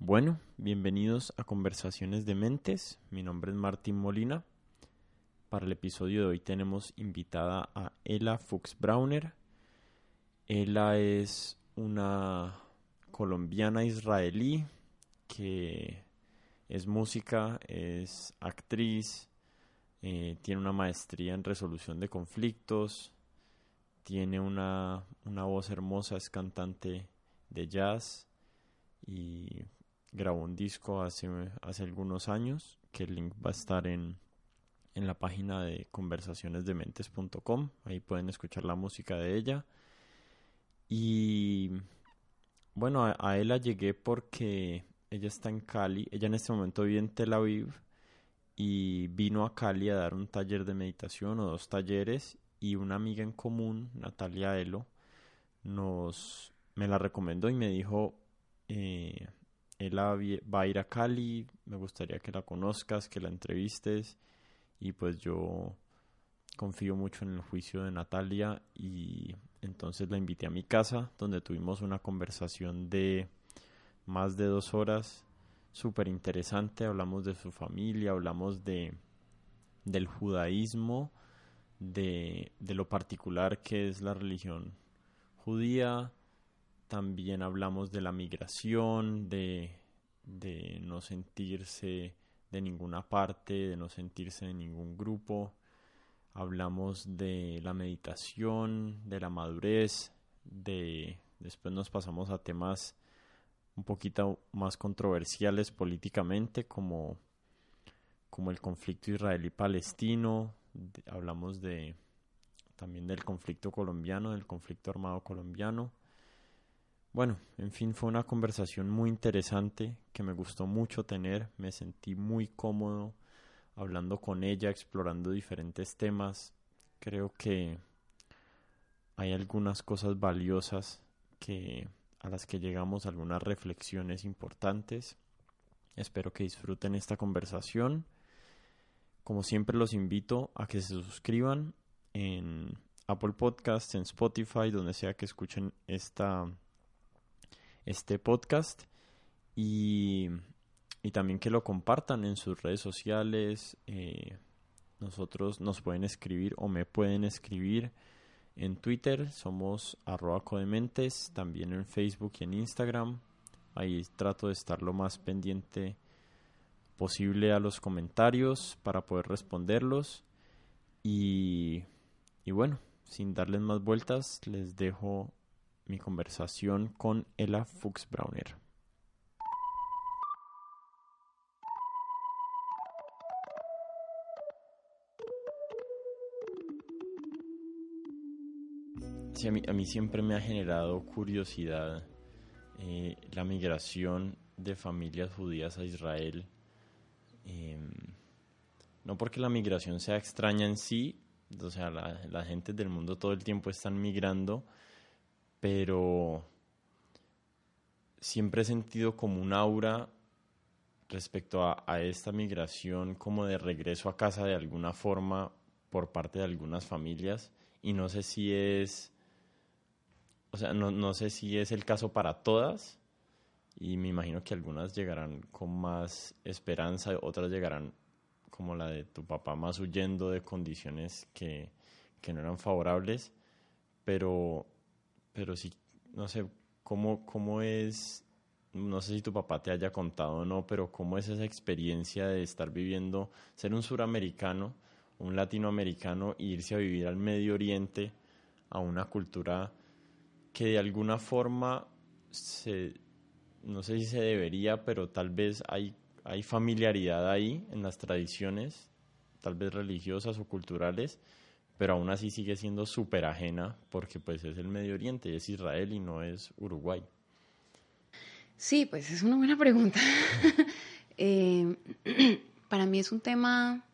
Bueno, bienvenidos a Conversaciones de Mentes. Mi nombre es Martín Molina. Para el episodio de hoy tenemos invitada a Ella Fuchs Brauner. Ella es una colombiana israelí que es música, es actriz, eh, tiene una maestría en resolución de conflictos, tiene una, una voz hermosa, es cantante de jazz y grabó un disco hace, hace algunos años, que el link va a estar en, en la página de conversacionesdementes.com. Ahí pueden escuchar la música de ella. Y bueno, a, a, ella llegué porque ella está en Cali. Ella en este momento vive en Tel Aviv y vino a Cali a dar un taller de meditación o dos talleres y una amiga en común, Natalia Elo, nos me la recomendó y me dijo eh, ella va a ir a Cali, me gustaría que la conozcas, que la entrevistes y pues yo confío mucho en el juicio de Natalia y entonces la invité a mi casa donde tuvimos una conversación de más de dos horas súper interesante, hablamos de su familia, hablamos de del judaísmo, de, de lo particular que es la religión judía, también hablamos de la migración, de, de no sentirse de ninguna parte, de no sentirse de ningún grupo. Hablamos de la meditación, de la madurez, de después nos pasamos a temas un poquito más controversiales políticamente como, como el conflicto israelí-palestino, hablamos de también del conflicto colombiano, del conflicto armado colombiano bueno, en fin, fue una conversación muy interesante que me gustó mucho tener, me sentí muy cómodo hablando con ella, explorando diferentes temas. Creo que hay algunas cosas valiosas que a las que llegamos algunas reflexiones importantes. Espero que disfruten esta conversación. Como siempre los invito a que se suscriban en Apple Podcasts, en Spotify, donde sea que escuchen esta este podcast y, y también que lo compartan en sus redes sociales. Eh, nosotros nos pueden escribir o me pueden escribir en Twitter, somos arroba codementes, también en Facebook y en Instagram. Ahí trato de estar lo más pendiente posible a los comentarios para poder responderlos. Y, y bueno, sin darles más vueltas, les dejo mi conversación con Ella Fuchs-Brauner. Sí, a mí, a mí siempre me ha generado curiosidad eh, la migración de familias judías a Israel. Eh, no porque la migración sea extraña en sí, o sea, la, la gente del mundo todo el tiempo están migrando, pero siempre he sentido como un aura respecto a, a, esta migración como de regreso a casa de alguna forma por parte de algunas familias. Y no sé si es o sea no, no sé si es el caso para todas y me imagino que algunas llegarán con más esperanza otras llegarán como la de tu papá más huyendo de condiciones que, que no eran favorables pero pero sí, no sé, ¿cómo, cómo es, no sé si tu papá te haya contado o no, pero cómo es esa experiencia de estar viviendo, ser un suramericano, un latinoamericano e irse a vivir al Medio Oriente, a una cultura que de alguna forma se, no sé si se debería, pero tal vez hay, hay familiaridad ahí en las tradiciones, tal vez religiosas o culturales, pero aún así sigue siendo súper ajena porque pues es el Medio Oriente, es Israel y no es Uruguay. Sí, pues es una buena pregunta. eh, para mí es un tema...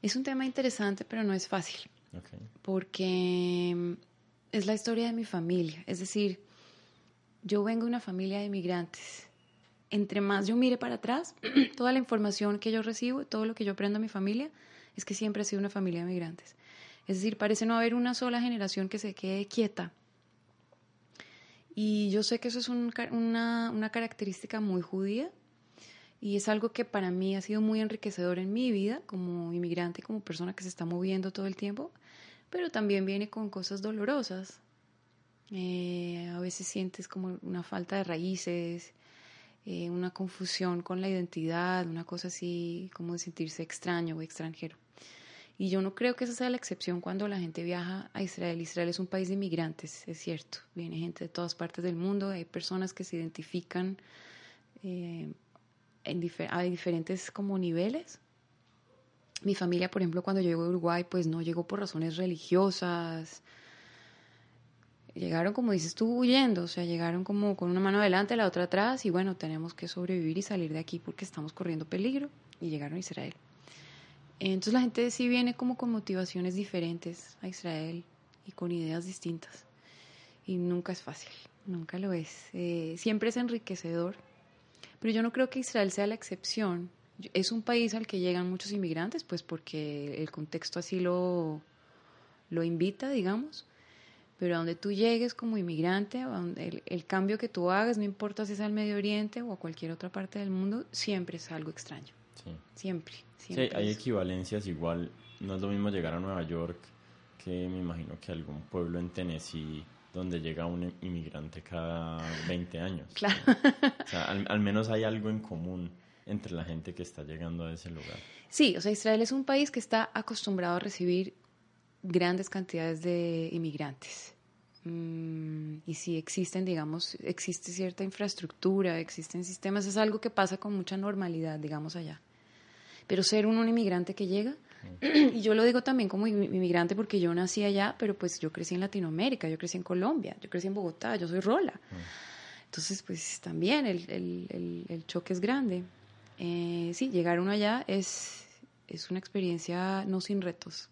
Es un tema interesante, pero no es fácil. Okay. Porque es la historia de mi familia. Es decir, yo vengo de una familia de inmigrantes entre más yo mire para atrás, toda la información que yo recibo, todo lo que yo aprendo a mi familia, es que siempre ha sido una familia de migrantes. Es decir, parece no haber una sola generación que se quede quieta. Y yo sé que eso es una, una característica muy judía y es algo que para mí ha sido muy enriquecedor en mi vida como inmigrante, como persona que se está moviendo todo el tiempo, pero también viene con cosas dolorosas. Eh, a veces sientes como una falta de raíces, eh, una confusión con la identidad, una cosa así como de sentirse extraño o extranjero. Y yo no creo que esa sea la excepción cuando la gente viaja a Israel. Israel es un país de inmigrantes, es cierto. Viene gente de todas partes del mundo, hay personas que se identifican eh, en a diferentes como niveles. Mi familia, por ejemplo, cuando llegó a Uruguay, pues no llegó por razones religiosas. Llegaron, como dices tú, huyendo, o sea, llegaron como con una mano adelante, la otra atrás, y bueno, tenemos que sobrevivir y salir de aquí porque estamos corriendo peligro, y llegaron a Israel. Entonces la gente sí viene como con motivaciones diferentes a Israel y con ideas distintas. Y nunca es fácil, nunca lo es. Eh, siempre es enriquecedor, pero yo no creo que Israel sea la excepción. Es un país al que llegan muchos inmigrantes, pues porque el contexto así lo, lo invita, digamos. Pero a donde tú llegues como inmigrante, el, el cambio que tú hagas, no importa si es al Medio Oriente o a cualquier otra parte del mundo, siempre es algo extraño. Sí. Siempre. Sí, hay equivalencias igual. No es lo mismo llegar a Nueva York que me imagino que algún pueblo en Tennessee donde llega un inmigrante cada 20 años. Claro. O sea, al, menos hay algo en común entre la gente que está llegando a ese lugar. Sí, o sea, Israel es un país que está acostumbrado a recibir grandes cantidades de inmigrantes. Mm, y si existen, digamos, existe cierta infraestructura, existen sistemas, es algo que pasa con mucha normalidad, digamos, allá. Pero ser un, inmigrante que llega, y yo lo digo también como inmigrante porque yo nací allá, pero pues yo crecí en Latinoamérica, yo crecí en Colombia, yo crecí en Bogotá, yo soy Rola. Entonces, pues también el, el, el, choque es grande. Eh, sí, llegar uno allá es, es una experiencia no sin retos.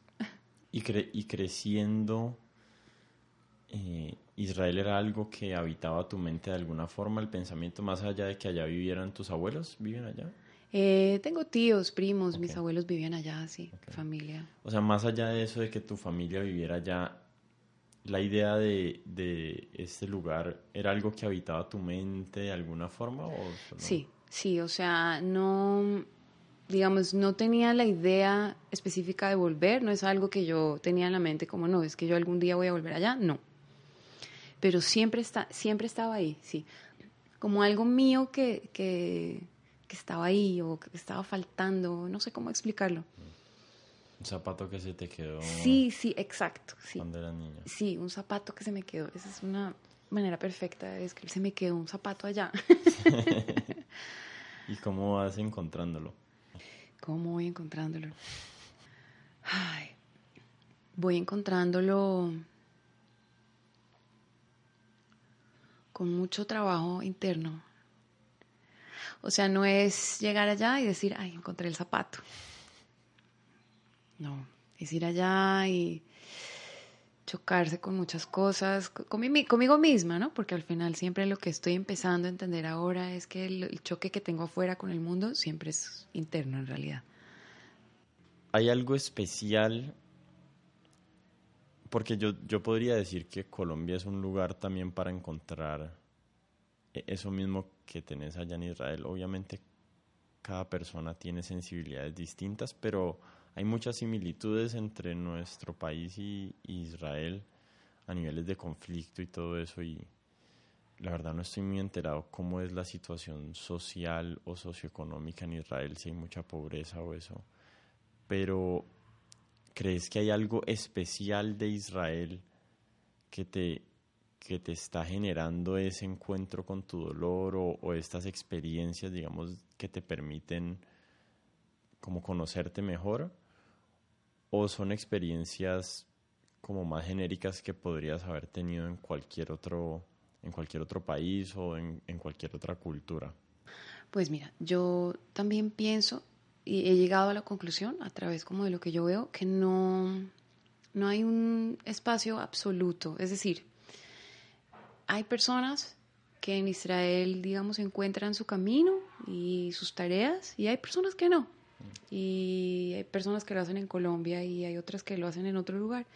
Y, cre y creciendo, eh, Israel era algo que habitaba tu mente de alguna forma, el pensamiento más allá de que allá vivieran tus abuelos, ¿viven allá? Eh, tengo tíos, primos, mis abuelos vivían allá, sí, familia. O sea, más allá de eso de que tu familia viviera allá, ¿la idea de, de este lugar era algo que habitaba tu mente de alguna forma? O Sí, sí, o sea, no, digamos, no tenía la idea específica de volver, no es algo que yo tenía en la mente como, no, es que yo algún día voy a volver allá, no. Pero siempre, está, siempre estaba ahí, sí. Como algo mío que, que que estaba ahí o que estaba faltando, no sé cómo explicarlo. Un zapato que se te quedó. Sí, sí, exacto. Sí. Cuando era niña. Sí, un zapato que se me quedó. Esa es una manera perfecta de describir. Se me quedó un zapato allá. ¿Y cómo vas encontrándolo? ¿Cómo voy encontrándolo? Ay, voy encontrándolo con mucho trabajo interno. O sea, no es llegar allá y decir, ay, encontré el zapato. No, es ir allá y chocarse con muchas cosas, conmigo misma, ¿no? Porque al final siempre lo que estoy empezando a entender ahora es que el, choque que tengo afuera con el mundo siempre es interno en realidad. ¿Hay algo especial? Porque yo, yo podría decir que Colombia es un lugar también para encontrar e, eso mismo que tenés allá en Israel. Obviamente cada persona tiene sensibilidades distintas, pero hay muchas similitudes entre nuestro país y, Israel a niveles de conflicto y todo eso y la verdad no estoy muy enterado cómo es la situación social o socioeconómica en Israel, si hay mucha pobreza o eso. Pero ¿crees que hay algo especial de Israel que te que te está generando ese encuentro con tu dolor o, estas experiencias, digamos, que te permiten como conocerte mejor? ¿O son experiencias como más genéricas que podrías haber tenido en cualquier otro, en cualquier otro país o en, en cualquier otra cultura? Pues mira, yo también pienso y he llegado a la conclusión a través como de lo que yo veo que no, no hay un espacio absoluto. Es decir, hay personas que en Israel, digamos, encuentran su camino y sus tareas y hay personas que no. Y hay personas que lo hacen en Colombia y hay otras que lo hacen en otro lugar.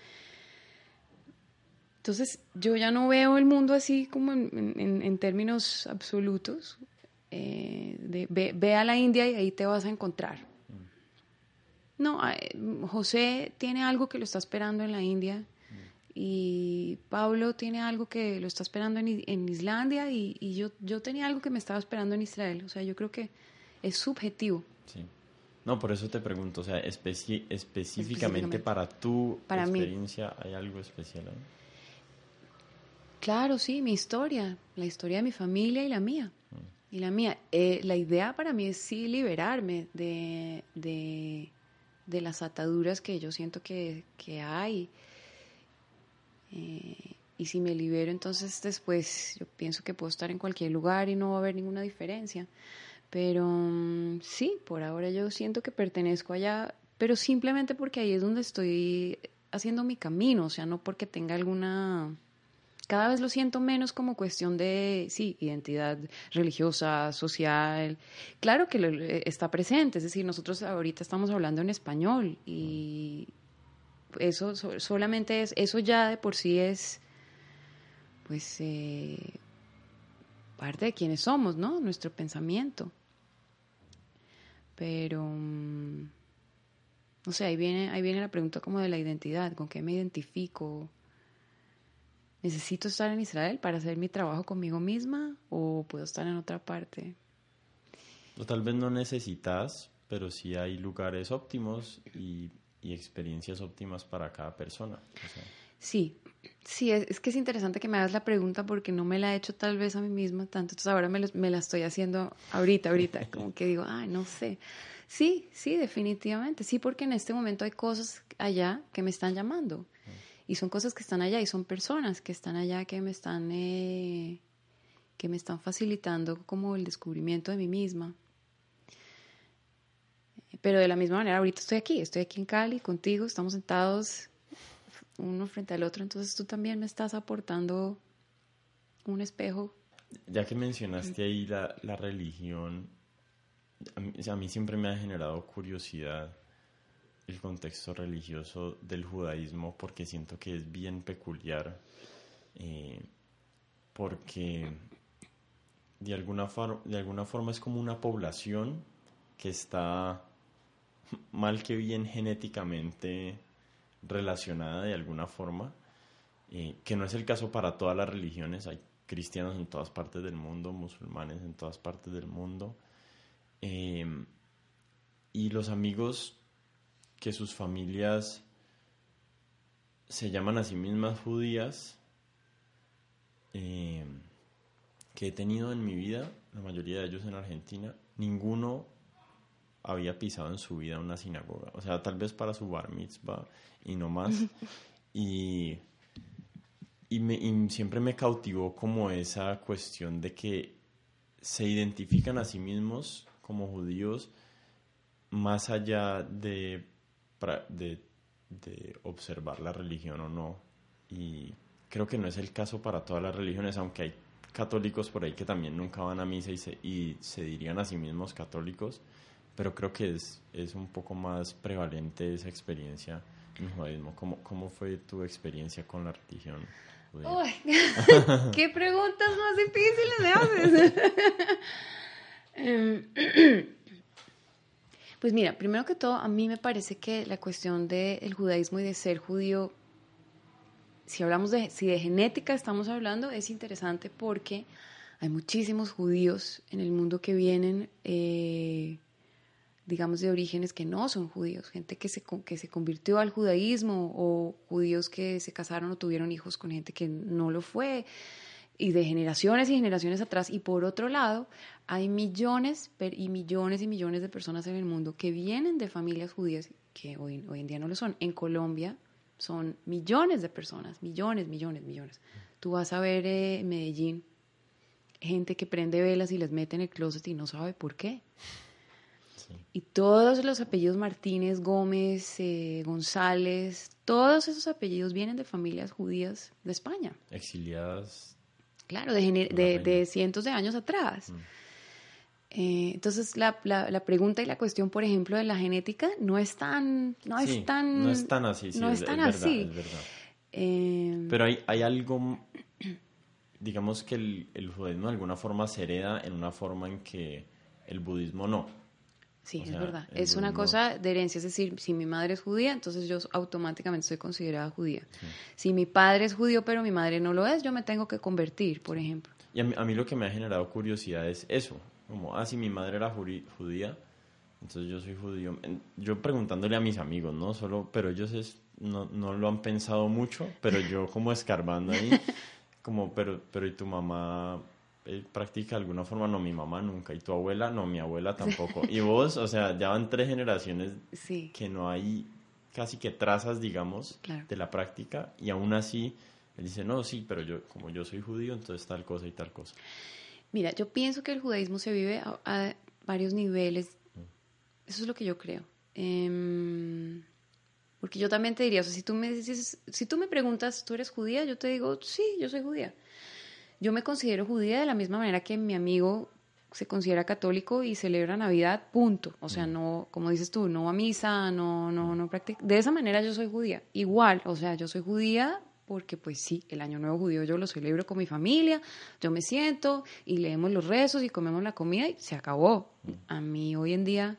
Entonces, yo ya no veo el mundo así como en, términos absolutos. Eh, de, ve, a la India y ahí te vas a encontrar. Mm. No, José tiene algo que lo está esperando en la India y Pablo tiene algo que lo está esperando en, Islandia y, yo, yo tenía algo que me estaba esperando en Israel. O sea, yo creo que es subjetivo. Sí. No, por eso te pregunto, o sea, específicamente, para tu experiencia, ¿hay algo especial ahí? Claro, sí, mi historia, la historia de mi familia y la mía. Mm. Y la mía. Eh, la idea para mí es sí liberarme de, de, de las ataduras que yo siento que, que hay. Eh, y si me libero, entonces después yo pienso que puedo estar en cualquier lugar y no va a haber ninguna diferencia. Pero mm, sí, por ahora yo siento que pertenezco allá, pero simplemente porque ahí es donde estoy haciendo mi camino, o sea, no porque tenga alguna... Cada vez lo siento menos como cuestión de, sí, identidad religiosa, social. Claro que eh, está presente, es decir, nosotros ahorita estamos hablando en español y eso solamente es, eso ya de por sí es, pues, eh, parte de quienes somos, ¿no? Nuestro pensamiento. Pero, mm, no sé, ahí viene, ahí viene la pregunta como de la identidad, con qué me identifico. ¿Necesito estar en Israel para hacer mi trabajo conmigo misma o puedo estar en otra parte? O tal vez no necesitas, pero sí hay lugares óptimos y, experiencias óptimas para cada persona. Sí, sí, es, que es interesante que me hagas la pregunta porque no me la he hecho tal vez a mí misma tanto, entonces ahora me, me la estoy haciendo ahorita, ahorita, como que digo, ay, no sé. Sí, sí, definitivamente, sí, porque en este momento hay cosas allá que me están llamando. Y son cosas que están allá y son personas que están allá que me están, eh, que me están facilitando como el descubrimiento de mí misma. Pero de la misma manera, ahorita estoy aquí, estoy aquí en Cali contigo, estamos sentados uno frente al otro, entonces tú también me estás aportando un espejo. Ya que mencionaste ahí la, la religión, a mí, siempre me ha generado curiosidad el contexto religioso del judaísmo porque siento que es bien peculiar, eh, porque de alguna, de alguna forma es como una población que está mal que bien genéticamente relacionada de alguna forma, eh, que no es el caso para todas las religiones, hay cristianos en todas partes del mundo, musulmanes en todas partes del mundo, eh, y los amigos que sus familias se llaman a sí mismas judías, eh, que he tenido en mi vida, la mayoría de ellos en Argentina, ninguno había pisado en su vida una sinagoga. O sea, tal vez para su bar mitzvah y no más. y, y, me, siempre me cautivó como esa cuestión de que se identifican a sí mismos como judíos más allá de, de, de observar la religión o no. Y creo que no es el caso para todas las religiones, aunque hay católicos por ahí que también nunca van a misa y se, y se dirían a sí mismos católicos pero creo que es, es un poco más prevalente esa experiencia en el judaísmo. ¿Cómo, ¿Cómo fue tu experiencia con la religión? Uy, ¿Qué preguntas más difíciles me haces? Em, pues mira, primero que todo, a mí me parece que la cuestión del judaísmo y de ser judío, si hablamos de, si de genética estamos hablando, es interesante porque hay muchísimos judíos en el mundo que vienen eh, digamos, de orígenes que no son judíos, gente que se, que se convirtió al judaísmo o judíos que se casaron o tuvieron hijos con gente que no lo fue, y de generaciones y generaciones atrás. Y por otro lado, hay millones y millones y millones de personas en el mundo que vienen de familias judías que hoy, hoy en día no lo son. En Colombia son millones de personas, millones, millones, millones. Tú vas a ver en Medellín gente que prende velas y les mete en el closet y no sabe por qué. Y todos los apellidos Martínez, Gómez, eh, González, todos esos apellidos vienen de familias judías de España. Exiliadas. Claro, de, de, cientos de años atrás. Mm. Eh, entonces, la, la, pregunta y la cuestión, por ejemplo, de la genética no es tan... No es tan, no es tan así. no es, tan así. Eh, Pero hay, hay algo, digamos que el, el judaísmo de alguna forma se hereda en una forma en que el budismo no. Sí, O es sea, verdad. Es una cosa de herencia, es decir, si mi madre es judía, entonces yo automáticamente soy considerada judía. Si mi padre es judío pero mi madre no lo es, yo me tengo que convertir, por ejemplo. Y a mí, a mí lo que me ha generado curiosidad es eso, como, ah, si mi madre era judía, entonces yo soy judío. Yo preguntándole a mis amigos, ¿no? Solo, pero ellos es- no, no lo han pensado mucho, pero yo como escarbando ahí, como, pero, pero ¿y tu mamá eh, practica de alguna forma? No, mi mamá nunca. ¿Y tu abuela? No, mi abuela tampoco. Y vos, o sea, ya van tres generaciones Sí, que no hay casi que trazas, digamos, Claro. de la práctica y aún así él dice, no, sí, pero yo como yo soy judío, entonces tal cosa y tal cosa. Mira, yo pienso que el judaísmo se vive a, a varios niveles. Eso es lo que yo creo. Em, porque yo también te diría, o sea, si tú me dices, si tú me preguntas, ¿tú eres judía? Yo te digo, sí, yo soy judía. Yo me considero judía de la misma manera que mi amigo se considera católico y celebra Navidad, punto. O sea, no, como dices tú, no a misa, no, no, no practica. De esa manera yo soy judía. Igual, o sea, yo soy judía porque pues sí, el año nuevo judío yo lo celebro con mi familia, yo me siento y leemos los rezos y comemos la comida y se acabó. A mí hoy en día,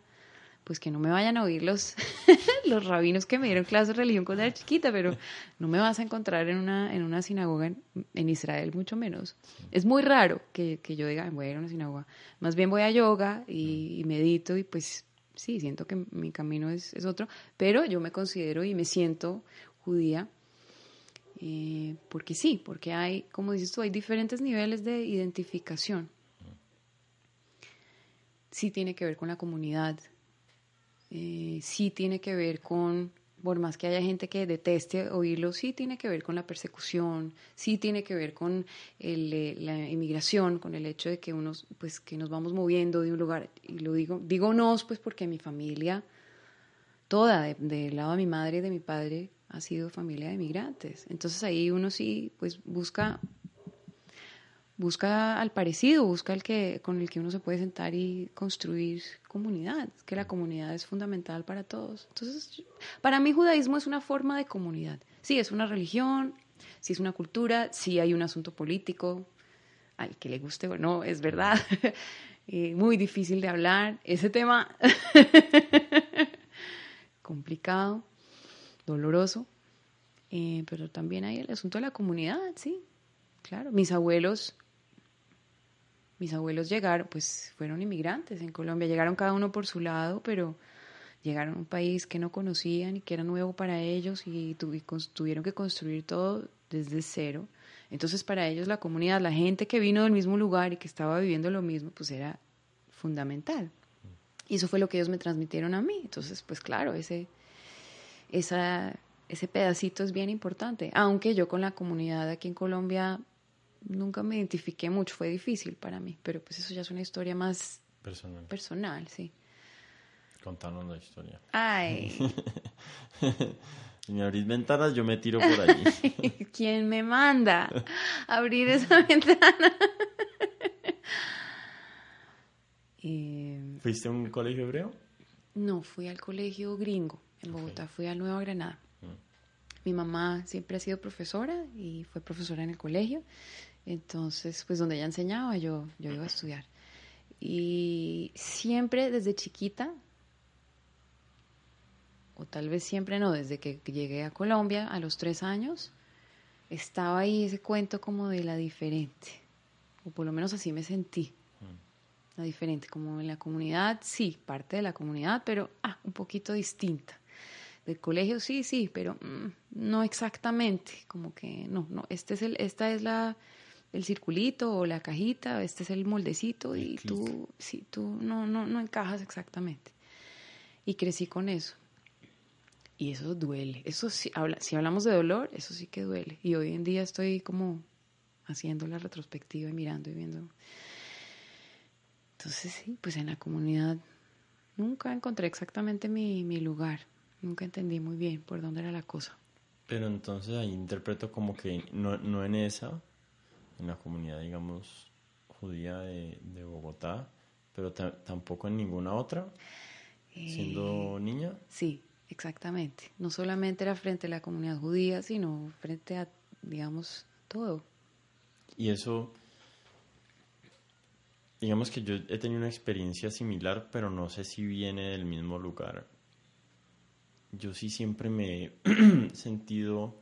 pues que no me vayan a oír los, los rabinos que me dieron clases de religión cuando era chiquita, pero no me vas a encontrar en una, en una sinagoga en, en Israel, mucho menos. Es muy raro que, que yo diga, voy a ir a una sinagoga. Más bien voy a yoga y, y medito y pues sí, siento que mi camino es, es otro, pero yo me considero y me siento judía. eh, porque sí, porque hay, como dices tú, hay diferentes niveles de identificación. Sí tiene que ver con la comunidad, eh, sí tiene que ver con, por más que haya gente que deteste oírlo, sí tiene que ver con la persecución, sí tiene que ver con el, eh, la inmigración, con el hecho de que unos, pues que nos vamos moviendo de un lugar, y lo digo, digo nos, pues porque mi familia, toda, de- del lado de mi madre y de mi padre, ha sido familia de migrantes. Entonces ahí uno sí, pues busca busca al parecido, busca el que con el que uno se puede sentar y construir comunidad, que la comunidad es fundamental para todos. Entonces, para mí judaísmo es una forma de comunidad. Sí, es una religión, sí es una cultura, sí hay un asunto político, al que le guste o no, es verdad. Eh, muy difícil de hablar, ese tema complicado, doloroso, eh, pero también hay el asunto de la comunidad, sí, claro. Mis abuelos mis abuelos llegaron, pues fueron inmigrantes en Colombia, llegaron cada uno por su lado, pero llegaron a un país que no conocían y que era nuevo para ellos y, tuvieron que construir todo desde cero. Entonces para ellos la comunidad, la gente que vino del mismo lugar y que estaba viviendo lo mismo, pues era fundamental. Y eso fue lo que ellos me transmitieron a mí. Entonces, pues claro, ese, ese pedacito es bien importante. Aunque yo con la comunidad aquí en Colombia nunca me identifiqué mucho, fue difícil para mí, pero pues eso ya es una historia más Personal. personal, sí. Contanos la historia. Ay, Señor Luis Ventanas, yo me tiro por allí. ¿quién me manda a abrir esa ventana? Eh, ¿Fuiste a un colegio hebreo? no, fui al colegio gringo en Bogotá, fui a Nueva Granada. Mi mamá siempre ha sido profesora y fue profesora en el colegio. Entonces, pues donde ella enseñaba, yo, yo iba a estudiar. Y siempre desde chiquita, o tal vez siempre no, desde que llegué a Colombia a los tres años, estaba ahí ese cuento como de la diferente. O por lo menos así me sentí. La diferente, como en la comunidad, sí, parte de la comunidad, pero ah, un poquito distinta. Del colegio sí, sí, pero mm, no exactamente, como que no, no, este es el, esta es la el circulito o la cajita, este es el moldecito y tú, sí, tú no, no, no encajas exactamente. Y crecí con eso. Y eso duele. Eso sí, habla, si hablamos de dolor, eso sí que duele. Y hoy en día estoy como haciendo la retrospectiva y mirando y viendo. Entonces sí, pues en la comunidad nunca encontré exactamente mi, mi lugar. Nunca entendí muy bien por dónde era la cosa. Pero entonces ahí interpreto como que no, no en esa, en la comunidad, digamos, judía de, de Bogotá, pero ta- tampoco en ninguna otra, siendo niña. Sí, exactamente. No solamente era frente a la comunidad judía, sino frente a, digamos, todo. Y eso, digamos que yo he tenido una experiencia similar, pero no sé si viene del mismo lugar. Yo sí siempre me he sentido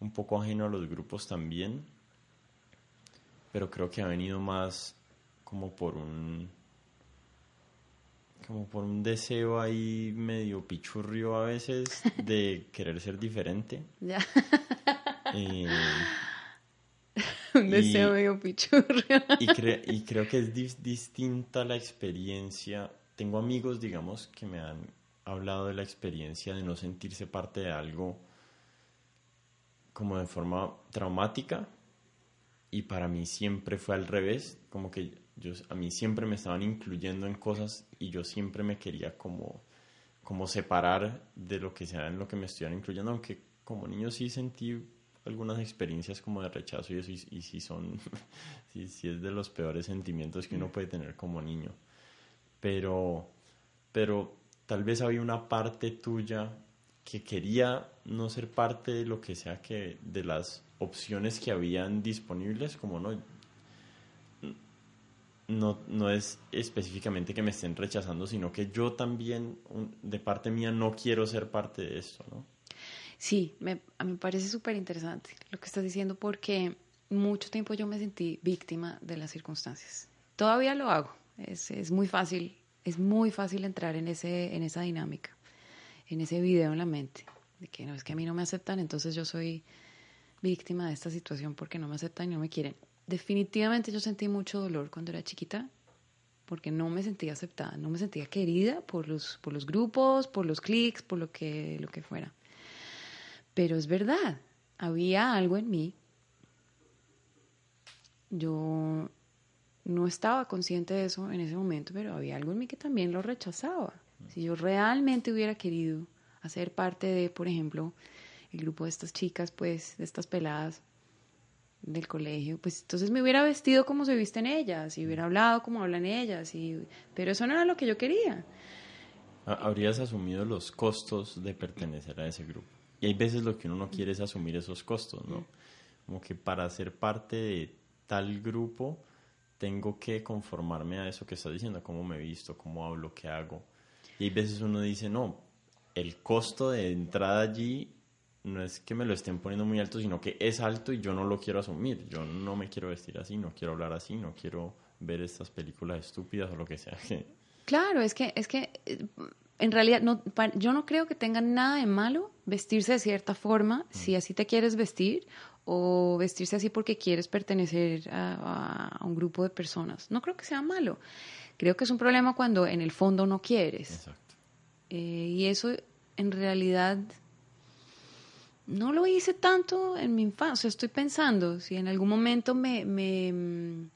un poco ajeno a los grupos también, pero creo que ha venido más como por un como por un deseo ahí medio pichurrio a veces de querer ser diferente. Ya. Eh, Un deseo medio pichurrio. y, y creo que es dis- distinta la experiencia. Tengo amigos, digamos, que me han hablado de la experiencia de no sentirse parte de algo como de forma traumática y para mí siempre fue al revés, como que yo, a mí siempre me estaban incluyendo en cosas y yo siempre me quería como, como separar de lo que sea en lo que me estuvieran incluyendo, aunque como niño sí sentí algunas experiencias como de rechazo y eso y, sí son, sí es de los peores sentimientos que uno puede tener como niño, pero, pero tal vez había una parte tuya que quería no ser parte de lo que sea que de las opciones que habían disponibles, como no, no, no es específicamente que me estén rechazando, sino que yo también, de parte mía, no quiero ser parte de esto, ¿no? Sí, me, a mí parece súper interesante lo que estás diciendo porque mucho tiempo yo me sentí víctima de las circunstancias. Todavía lo hago. Es, es muy fácil, es muy fácil entrar en, ese, en esa dinámica, en ese video en la mente, de que no es que a mí no me aceptan, entonces yo soy víctima de esta situación porque no me aceptan y no me quieren. Definitivamente yo sentí mucho dolor cuando era chiquita porque no me sentía aceptada, no me sentía querida por los, por los grupos, por los clics, por lo que, lo que fuera. Pero es verdad, había algo en mí. Yo no estaba consciente de eso en ese momento, pero había algo en mí que también lo rechazaba. Si yo realmente hubiera querido hacer parte de, por ejemplo, el grupo de estas chicas, pues, de estas peladas del colegio, pues entonces me hubiera vestido como se visten ellas y hubiera hablado como hablan ellas, y, pero eso no era lo que yo quería. Ha- Habrías asumido los costos de pertenecer a ese grupo. Y hay veces lo que uno no quiere es asumir esos costos, ¿no? Como que para ser parte de tal grupo tengo que conformarme a eso que estás diciendo, cómo me visto, cómo hablo, qué hago. Y hay veces uno dice, no, el costo de entrada allí no es que me lo estén poniendo muy alto, sino que es alto y yo no lo quiero asumir. Yo no me quiero vestir así, no quiero hablar así, no quiero ver estas películas estúpidas o lo que sea. Claro, es que, es que eh, en realidad no, yo no creo que tenga nada de malo vestirse de cierta forma, si así te quieres vestir, o vestirse así porque quieres pertenecer a un grupo de personas. No creo que sea malo. Creo que es un problema cuando en el fondo no quieres. Exacto. Eh, y eso en realidad no lo hice tanto en mi infancia. Estoy pensando si en algún momento me, me, mm,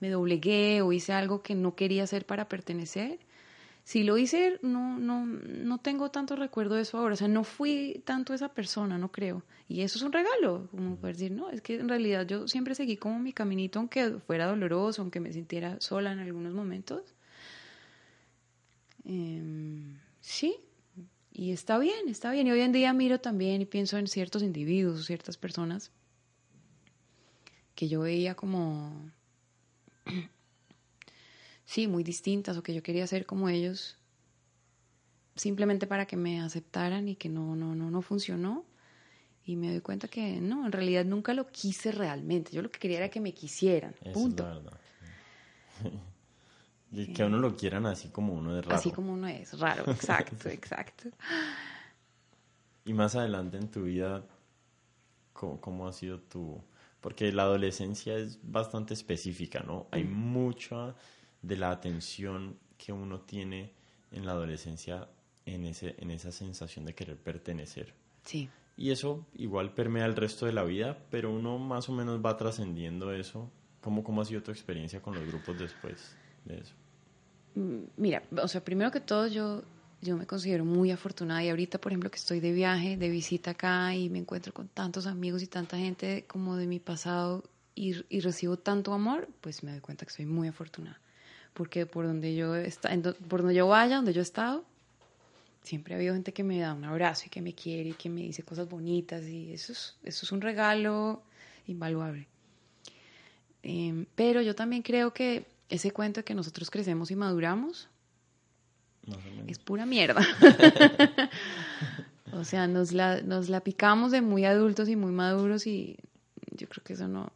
me doblegué o hice algo que no quería hacer para pertenecer. Si lo hice, no, no, no tengo tanto recuerdo de eso ahora. O sea, no fui tanto esa persona, no creo. Y eso es un regalo, como poder decir, no, es que en realidad yo siempre seguí como mi caminito, aunque fuera doloroso, aunque me sintiera sola en algunos momentos. Em, sí, y está bien, está bien. Y hoy en día miro también y pienso en ciertos individuos o ciertas personas que yo veía como, sí, muy distintas o que yo quería ser como ellos, simplemente para que me aceptaran y que no, no, no, no funcionó. Y me doy cuenta que no, en realidad nunca lo quise realmente. Yo lo que quería era que me quisieran. Eso punto. es la verdad. sí. Y que a uno lo quieran así como uno es raro. Así como uno es, raro, exacto, exacto. Y más adelante en tu vida, ¿cómo, cómo ha sido tu...? Porque la adolescencia es bastante específica, ¿no? Hay mucha de la atención que uno tiene en la adolescencia en, ese, en esa sensación de querer pertenecer. Sí. Y eso igual permea el resto de la vida, pero uno más o menos va trascendiendo eso. ¿Cómo, ¿Cómo ha sido tu experiencia con los grupos después de eso? Mm, Mira, o sea, primero que todo yo, yo me considero muy afortunada y ahorita, por ejemplo, que estoy de viaje, de visita acá y me encuentro con tantos amigos y tanta gente como de mi pasado y, y recibo tanto amor, pues me doy cuenta que soy muy afortunada. Porque por donde yo, está, por donde yo vaya, donde yo he estado, siempre ha habido gente que me da un abrazo y que me quiere y que me dice cosas bonitas y eso es, eso es un regalo invaluable. Em, pero yo también creo que ese cuento de que nosotros crecemos y maduramos es pura mierda. o sea, nos la, nos la picamos de muy adultos y muy maduros y yo creo que eso no,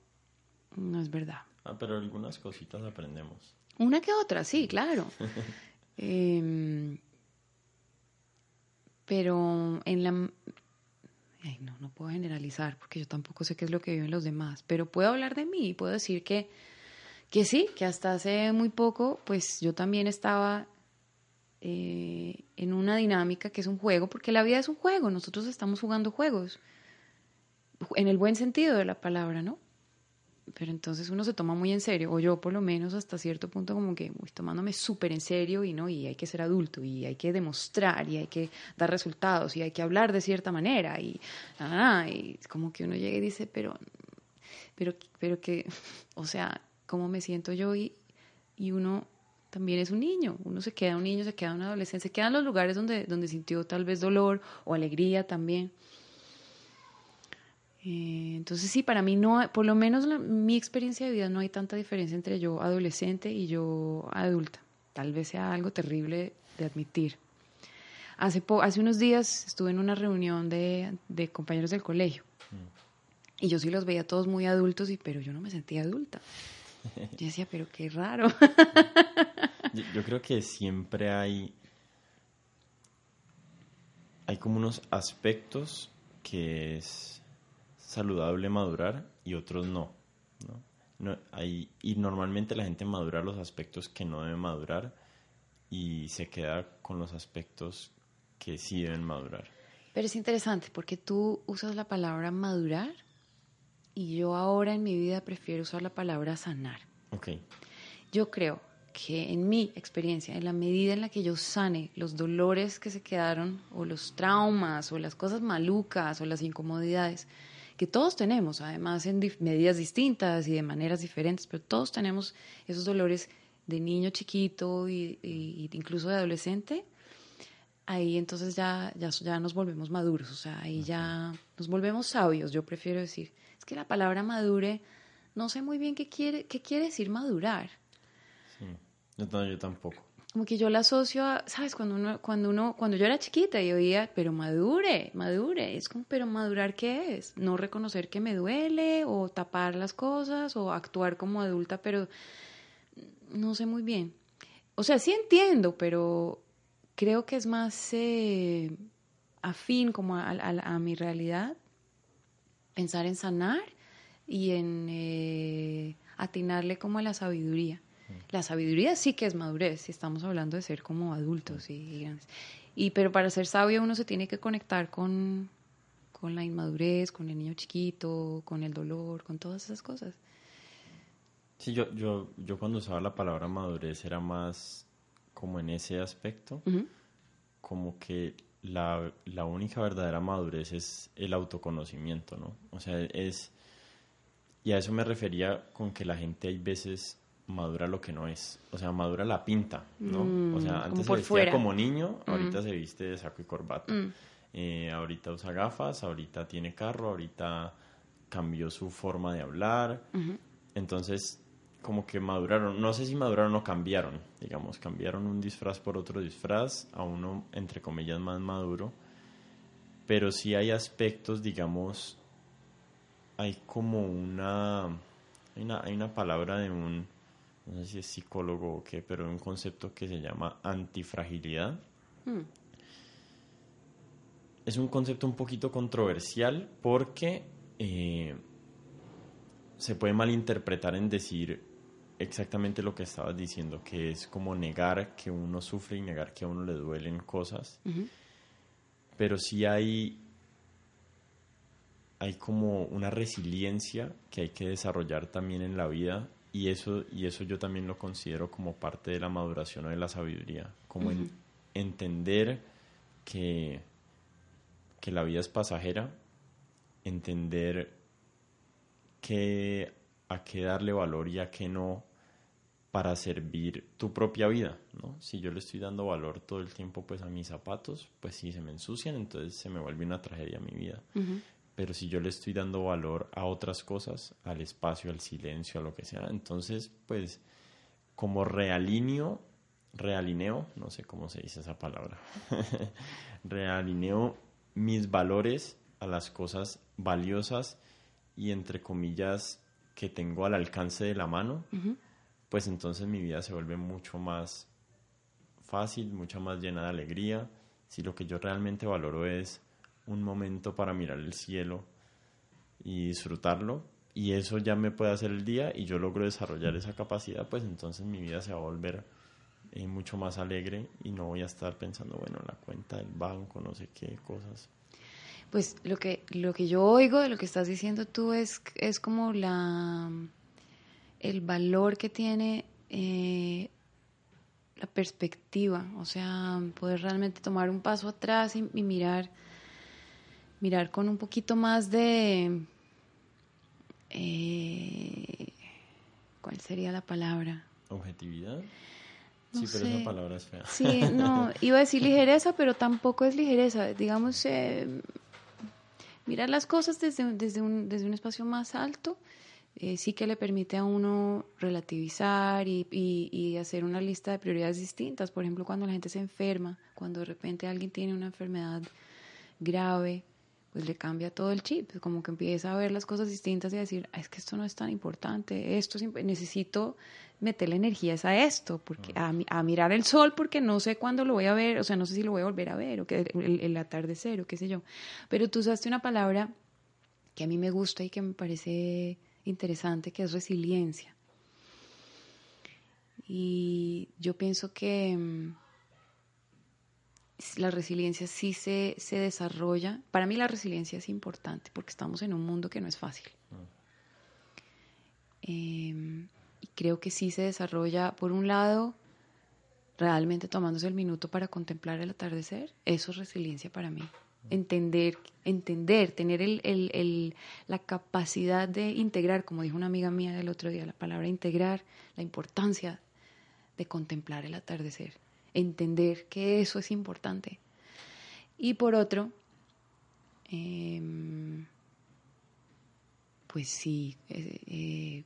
no es verdad. Ah, pero algunas cositas aprendemos. Una que otra, sí, claro. Em, pero en la... no, no puedo generalizar porque yo tampoco sé qué es lo que viven los demás, pero puedo hablar de mí y puedo decir que, que sí, que hasta hace muy poco, pues yo también estaba eh, en una dinámica que es un juego, porque la vida es un juego, nosotros estamos jugando juegos, en el buen sentido de la palabra, ¿no? Pero entonces uno se toma muy en serio, o yo por lo menos hasta cierto punto como que voy tomándome súper en serio y no, y hay que ser adulto, y hay que demostrar, y hay que dar resultados, y hay que hablar de cierta manera, y, ah, y como que uno llega y dice, pero, pero, pero que, o sea, ¿cómo me siento yo? Y, y uno también es un niño, uno se queda un niño, se queda un adolescente, se queda en los lugares donde, donde sintió tal vez dolor o alegría también. Eh, entonces sí, para mí no, por lo menos mi experiencia de vida no hay tanta diferencia entre yo adolescente y yo adulta. Tal vez sea algo terrible de admitir. Hace, hace unos días estuve en una reunión de, de compañeros del colegio mm. y yo sí los veía todos muy adultos, y, pero yo no me sentía adulta. Yo decía, pero qué raro. yo creo que siempre hay, hay como unos aspectos que es saludable madurar y otros no. ¿no? hay, y normalmente la gente madura los aspectos que no deben madurar y se queda con los aspectos que sí deben madurar. Pero es interesante porque tú usas la palabra madurar y yo ahora en mi vida prefiero usar la palabra sanar. Okay. Yo creo que en mi experiencia, en la medida en la que yo sane los dolores que se quedaron, o los traumas, o las cosas malucas, o las incomodidades, que todos tenemos, además en medidas distintas y de maneras diferentes, pero todos tenemos esos dolores de niño chiquito y, incluso de adolescente, ahí entonces ya, ya, ya nos volvemos maduros, o sea, ahí ya nos volvemos sabios, yo prefiero decir. Es que la palabra madure, no sé muy bien qué quiere, qué quiere decir madurar. Sí, yo tampoco como que yo la asocio a, ¿sabes? Cuando uno, cuando uno, cuando yo era chiquita y oía, pero madure, madure, es como, pero madurar qué es? No reconocer que me duele o tapar las cosas o actuar como adulta, pero no sé muy bien. O sea, sí entiendo, pero creo que es más eh, afín como a, mi realidad pensar en sanar y en eh, atinarle como a la sabiduría. La sabiduría sí que es madurez, si estamos hablando de ser como adultos y, grandes. Y, pero para ser sabio uno se tiene que conectar con, con la inmadurez, con el niño chiquito, con el dolor, con todas esas cosas. Sí, yo, yo, yo cuando usaba la palabra madurez era más como en ese aspecto, como que la, la, única verdadera madurez es el autoconocimiento, ¿no? O sea, es... Y a eso me refería con que la gente hay veces madura lo que no es. O sea, madura la pinta, ¿no? o sea, mm, antes se vestía como niño, mm. ahorita se viste de saco y corbata. Mm. Eh, ahorita usa gafas, ahorita tiene carro, ahorita cambió su forma de hablar. Entonces, como que maduraron, no sé si maduraron o cambiaron, digamos, cambiaron un disfraz por otro disfraz, a uno, entre comillas, más maduro. Pero sí hay aspectos, digamos, hay como una, hay una, hay una palabra de un no sé si es psicólogo o qué, pero un concepto que se llama antifragilidad. Hmm. Es un concepto un poquito controversial porque eh, se puede malinterpretar en decir exactamente lo que estabas diciendo, que es como negar que uno sufre y negar que a uno le duelen cosas. Pero sí hay, hay como una resiliencia que hay que desarrollar también en la vida y eso, y eso yo también lo considero como parte de la maduración o de la sabiduría, como en entender que, que la vida es pasajera, entender que a qué darle valor y a qué no, para servir tu propia vida, ¿no? Si yo le estoy dando valor todo el tiempo pues a mis zapatos, pues si se me ensucian, entonces se me vuelve una tragedia mi vida. Pero si yo le estoy dando valor a otras cosas, al espacio, al silencio, a lo que sea, entonces pues como realineo, realineo, no sé cómo se dice esa palabra, realineo mis valores a las cosas valiosas y entre comillas que tengo al alcance de la mano pues entonces mi vida se vuelve mucho más fácil, mucho más llena de alegría. Si lo que yo realmente valoro es un momento para mirar el cielo y disfrutarlo, y eso ya me puede hacer el día y yo logro desarrollar esa capacidad, pues entonces mi vida se va a volver eh, mucho más alegre y no voy a estar pensando, bueno, la cuenta del banco, no sé qué cosas. Pues lo que, lo que yo oigo de lo que estás diciendo tú es, es como la el valor que tiene eh, la perspectiva, o sea, poder realmente tomar un paso atrás y, mirar, mirar con un poquito más de, eh, ¿cuál sería la palabra? Objetividad. sí, pero esa palabra es fea. Sí, no, iba a decir ligereza, pero tampoco es ligereza. Digamos, eh, mirar las cosas desde, desde, un, desde un espacio más alto eh, sí que le permite a uno relativizar y, y, hacer una lista de prioridades distintas. Por ejemplo, cuando la gente se enferma, cuando de repente alguien tiene una enfermedad grave, pues le cambia todo el chip, como que empieza a ver las cosas distintas y a decir, es que esto no es tan importante, esto necesito meterle energías a esto, porque a, a, mirar el sol porque no sé cuándo lo voy a ver, o sea, no sé si lo voy a volver a ver, o que el, el atardecer, o qué sé yo. Pero tú usaste una palabra que a mí me gusta y que me parece interesante que es resiliencia. Y yo pienso que mm, la resiliencia sí se, se, desarrolla. Para mí la resiliencia es importante porque estamos en un mundo que no es fácil. Em, y creo que sí se desarrolla, por un lado, realmente tomándose el minuto para contemplar el atardecer. Eso es resiliencia para mí entender, entender, tener el, el, la capacidad de integrar, como dijo una amiga mía el otro día, la palabra integrar, la importancia de contemplar el atardecer, entender que eso es importante. Y por otro, em, pues sí, eh, eh,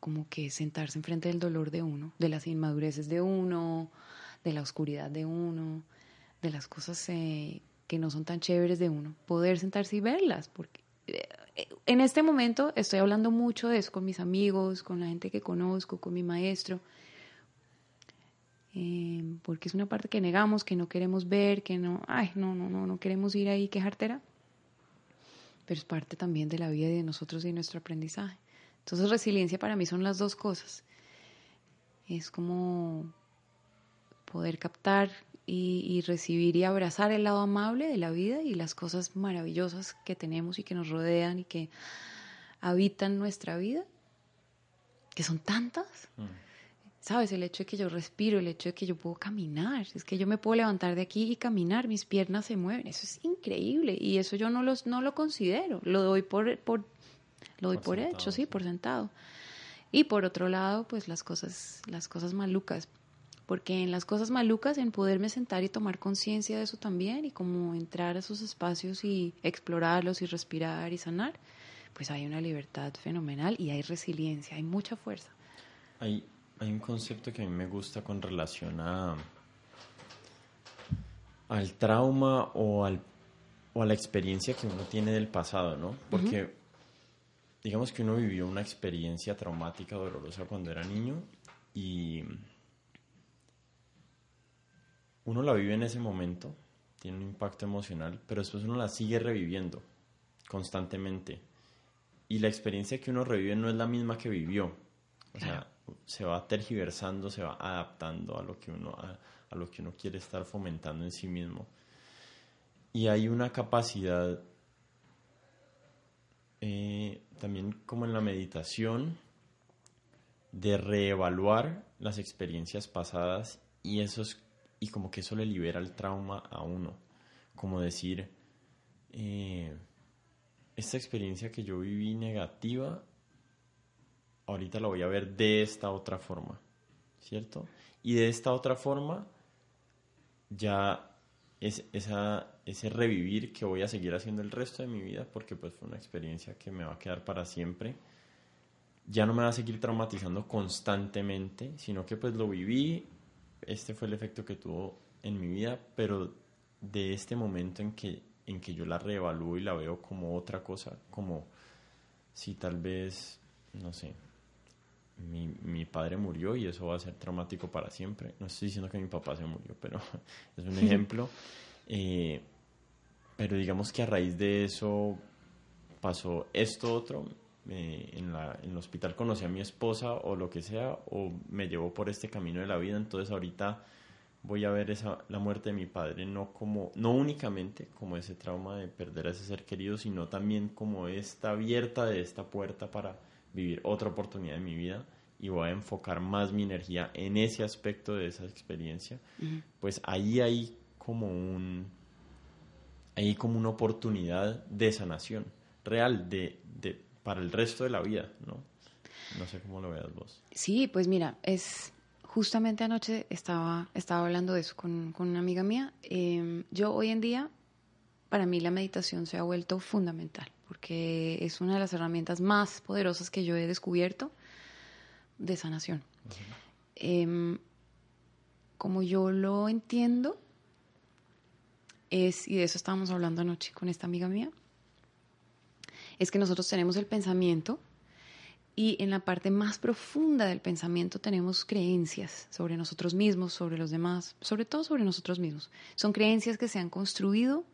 como que sentarse enfrente del dolor de uno, de las inmadureces de uno, de la oscuridad de uno, de las cosas eh, que no son tan chéveres de uno, poder sentarse y verlas, porque eh, en este momento estoy hablando mucho de eso con mis amigos, con la gente que conozco, con mi maestro, em, porque es una parte que negamos, que no queremos ver, que no, ay, no, no, no, no queremos ir ahí quejartera, pero es parte también de la vida de nosotros y de nuestro aprendizaje. Entonces resiliencia para mí son las dos cosas. Es como poder captar y, recibir y abrazar el lado amable de la vida y las cosas maravillosas que tenemos y que nos rodean y que habitan nuestra vida, que son tantas. Mm. ¿Sabes? El hecho de que yo respiro, el hecho de que yo puedo caminar, es que yo me puedo levantar de aquí y caminar, mis piernas se mueven, eso es increíble y eso yo no, los, no lo considero, lo doy por, por, lo doy por, hecho, sí, por sentado. Y por otro lado, pues las cosas, las cosas malucas, porque en las cosas malucas, en poderme sentar y tomar conciencia de eso también y como entrar a esos espacios y explorarlos y respirar y sanar, pues hay una libertad fenomenal y hay resiliencia, hay mucha fuerza. Hay, hay un concepto que a mí me gusta con relación a al trauma o, al, o a la experiencia que uno tiene del pasado, ¿no? Porque digamos que uno vivió una experiencia traumática, dolorosa cuando era niño y uno la vive en ese momento, tiene un impacto emocional, pero después uno la sigue reviviendo constantemente. Y la experiencia que uno revive no es la misma que vivió. O sea, se va tergiversando, se va adaptando a lo que uno, a, lo que uno quiere estar fomentando en sí mismo. Y hay una capacidad eh, también como en la meditación de reevaluar las experiencias pasadas y eso es y como que eso le libera el trauma a uno. Como decir, eh, esta experiencia que yo viví negativa, ahorita la voy a ver de esta otra forma. ¿cierto? Y de esta otra forma, ya es esa, ese revivir que voy a seguir haciendo el resto de mi vida, porque pues fue una experiencia que me va a quedar para siempre, ya no me va a seguir traumatizando constantemente, sino que pues lo viví, este fue el efecto que tuvo en mi vida, pero de este momento en que, en que yo la reevalúo y la veo como otra cosa, como si tal vez, no sé, mi, mi, padre murió y eso va a ser traumático para siempre. No estoy diciendo que mi papá se murió, pero es un ejemplo. Eh, pero digamos que a raíz de eso pasó esto otro. Eh, en, la, en el hospital conocí a mi esposa o lo que sea, o me llevó por este camino de la vida. Entonces ahorita voy a ver esa, la muerte de mi padre no como no únicamente como ese trauma de perder a ese ser querido, sino también como esta abierta de esta puerta para vivir otra oportunidad en mi vida y voy a enfocar más mi energía en ese aspecto de esa experiencia, pues ahí hay como un hay como una oportunidad de sanación real de, de para el resto de la vida, ¿no? No sé cómo lo veas vos. Sí, pues mira, es justamente anoche estaba, estaba hablando de eso con, con una amiga mía. Em, yo hoy en día, para mí la meditación se ha vuelto fundamental porque es una de las herramientas más poderosas que yo he descubierto de sanación. Em, como yo lo entiendo, es, y de eso estábamos hablando anoche con esta amiga mía, es que nosotros tenemos el pensamiento y en la parte más profunda del pensamiento tenemos creencias sobre nosotros mismos, sobre los demás, sobre todo sobre nosotros mismos. Son creencias que se han construido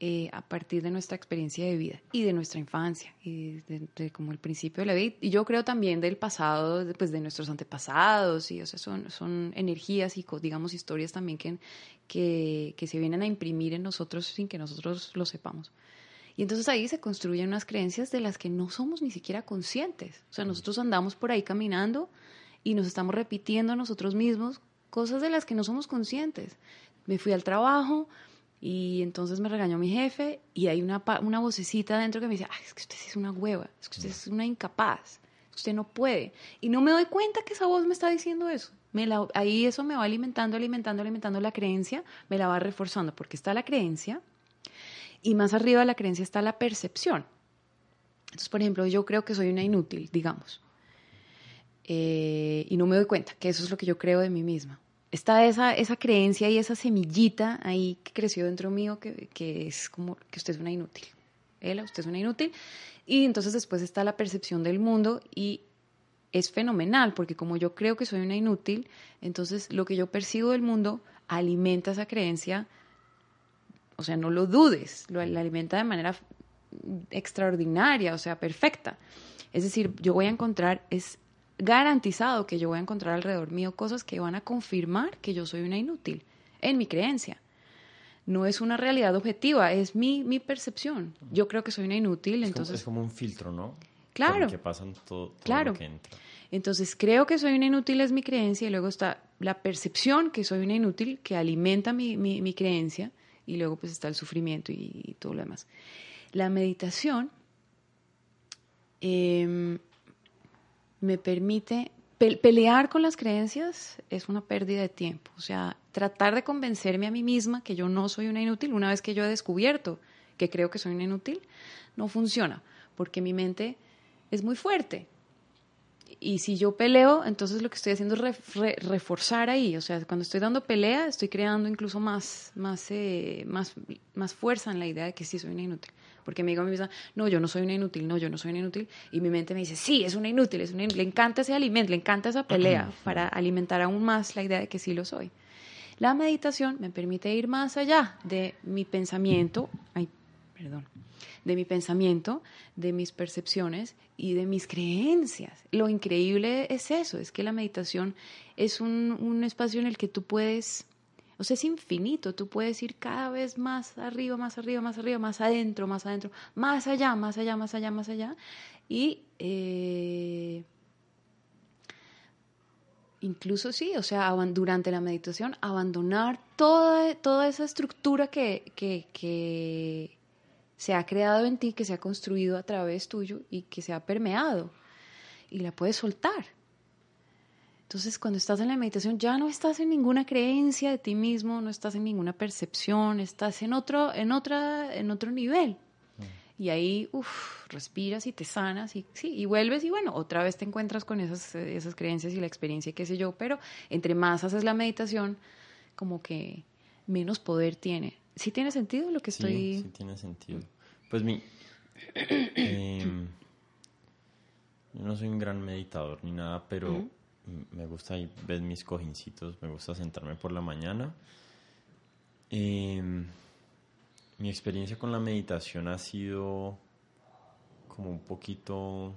eh, a partir de nuestra experiencia de vida y de nuestra infancia y de, como el principio de la vida. Y yo creo también del pasado pues de nuestros antepasados y o sea son, son energías y digamos historias también que, que, que se vienen a imprimir en nosotros sin que nosotros lo sepamos. Y entonces ahí se construyen unas creencias de las que no somos ni siquiera conscientes. O sea nosotros andamos por ahí caminando y nos estamos repitiendo a nosotros mismos cosas de las que no somos conscientes. Me fui al trabajo y entonces me regañó mi jefe y hay una, una vocecita dentro que me dice, Ay, es que usted es una hueva, es que usted es una incapaz, usted no puede. Y no me doy cuenta que esa voz me está diciendo eso. Me la, ahí eso me va alimentando, alimentando, alimentando la creencia, me la va reforzando, porque está la creencia y más arriba de la creencia está la percepción. Entonces, por ejemplo, yo creo que soy una inútil, digamos, eh, y no me doy cuenta que eso es lo que yo creo de mí misma está esa, esa creencia y esa semillita ahí que creció dentro mío que, que es como que usted es una inútil. Ella, usted es una inútil. Y entonces después está la percepción del mundo y es fenomenal porque como yo creo que soy una inútil, entonces lo que yo percibo del mundo alimenta esa creencia, o sea, no lo dudes, lo alimenta de manera extraordinaria, o sea, perfecta. Es decir, yo voy a encontrar es garantizado que yo voy a encontrar alrededor mío cosas que van a confirmar que yo soy una inútil, en mi creencia. No es una realidad objetiva, es mi, mi percepción. Yo creo que soy una inútil, entonces... es como un filtro, ¿no? Claro. que pasan todo, claro. que entra. Entonces creo que soy una inútil es mi creencia y luego está la percepción que soy una inútil que alimenta mi, mi, mi creencia y luego pues está el sufrimiento y, todo lo demás. La meditación eh, me permite pelear con las creencias es una pérdida de tiempo. O sea, tratar de convencerme a mí misma que yo no soy una inútil, una vez que yo he descubierto que creo que soy una inútil, no funciona, porque mi mente es muy fuerte. Y si yo peleo, entonces lo que estoy haciendo es reforzar ahí. O sea, cuando estoy dando pelea, estoy creando incluso más, más, eh, más, más fuerza en la idea de que sí soy una inútil porque me digo a mí misma, no, yo no soy una inútil, no, yo no soy una inútil, y mi mente me dice, sí, es una inútil, es una le encanta ese alimento, le encanta esa pelea para alimentar aún más la idea de que sí lo soy. La meditación me permite ir más allá de mi pensamiento, ay, perdón, de mi pensamiento, de mis percepciones y de mis creencias. Lo increíble es eso, es que la meditación es un, un espacio en el que tú puedes o sea, es infinito, tú puedes ir cada vez más arriba, más arriba, más arriba, más adentro, más adentro, más allá, más allá, más allá, más allá. Y eh, incluso sí, o sea, durante la meditación, abandonar toda, toda esa estructura que, que, que se ha creado en ti, que se ha construido a través tuyo y que se ha permeado. Y la puedes soltar Entonces, cuando estás en la meditación, ya no estás en ninguna creencia de ti mismo, no estás en ninguna percepción, estás en otro, en otra, en otro nivel. Mm. Y ahí, uff, respiras y te sanas y sí, y vuelves y bueno, otra vez te encuentras con esas, esas creencias y la experiencia, qué sé yo, pero entre más haces la meditación, como que menos poder tiene. ¿Sí tiene sentido lo que estoy...? Sí, tiene sentido. Pues mi... Em, yo no soy un gran meditador ni nada, pero me gusta ver mis cojincitos, me gusta sentarme por la mañana. Em, mi experiencia con la meditación ha sido como un poquito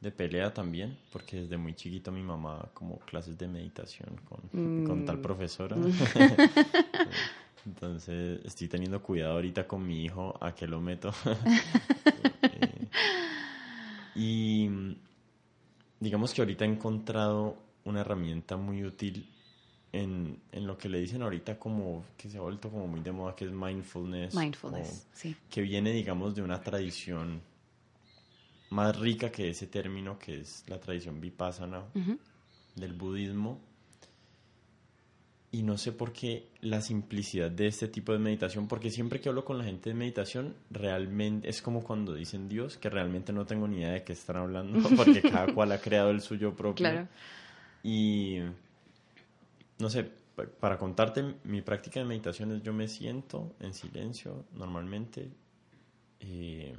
de pelea también, porque desde muy chiquito mi mamá como clases de meditación con, con tal mm. profesora. Entonces estoy teniendo cuidado ahorita con mi hijo a que lo meto. Eh, y digamos que ahorita he encontrado una herramienta muy útil en, en, lo que le dicen ahorita como que se ha vuelto como muy de moda, que es mindfulness. Mindfulness, sí. Que viene, digamos, de una tradición más rica que ese término, que es la tradición vipassana del budismo y no sé por qué la simplicidad de este tipo de meditación, porque siempre que hablo con la gente de meditación, realmente es como cuando dicen Dios, que realmente no tengo ni idea de qué están hablando, porque cada cual ha creado el suyo propio. Claro. Y no sé, para contarte, mi práctica de meditación es yo me siento en silencio normalmente, eh,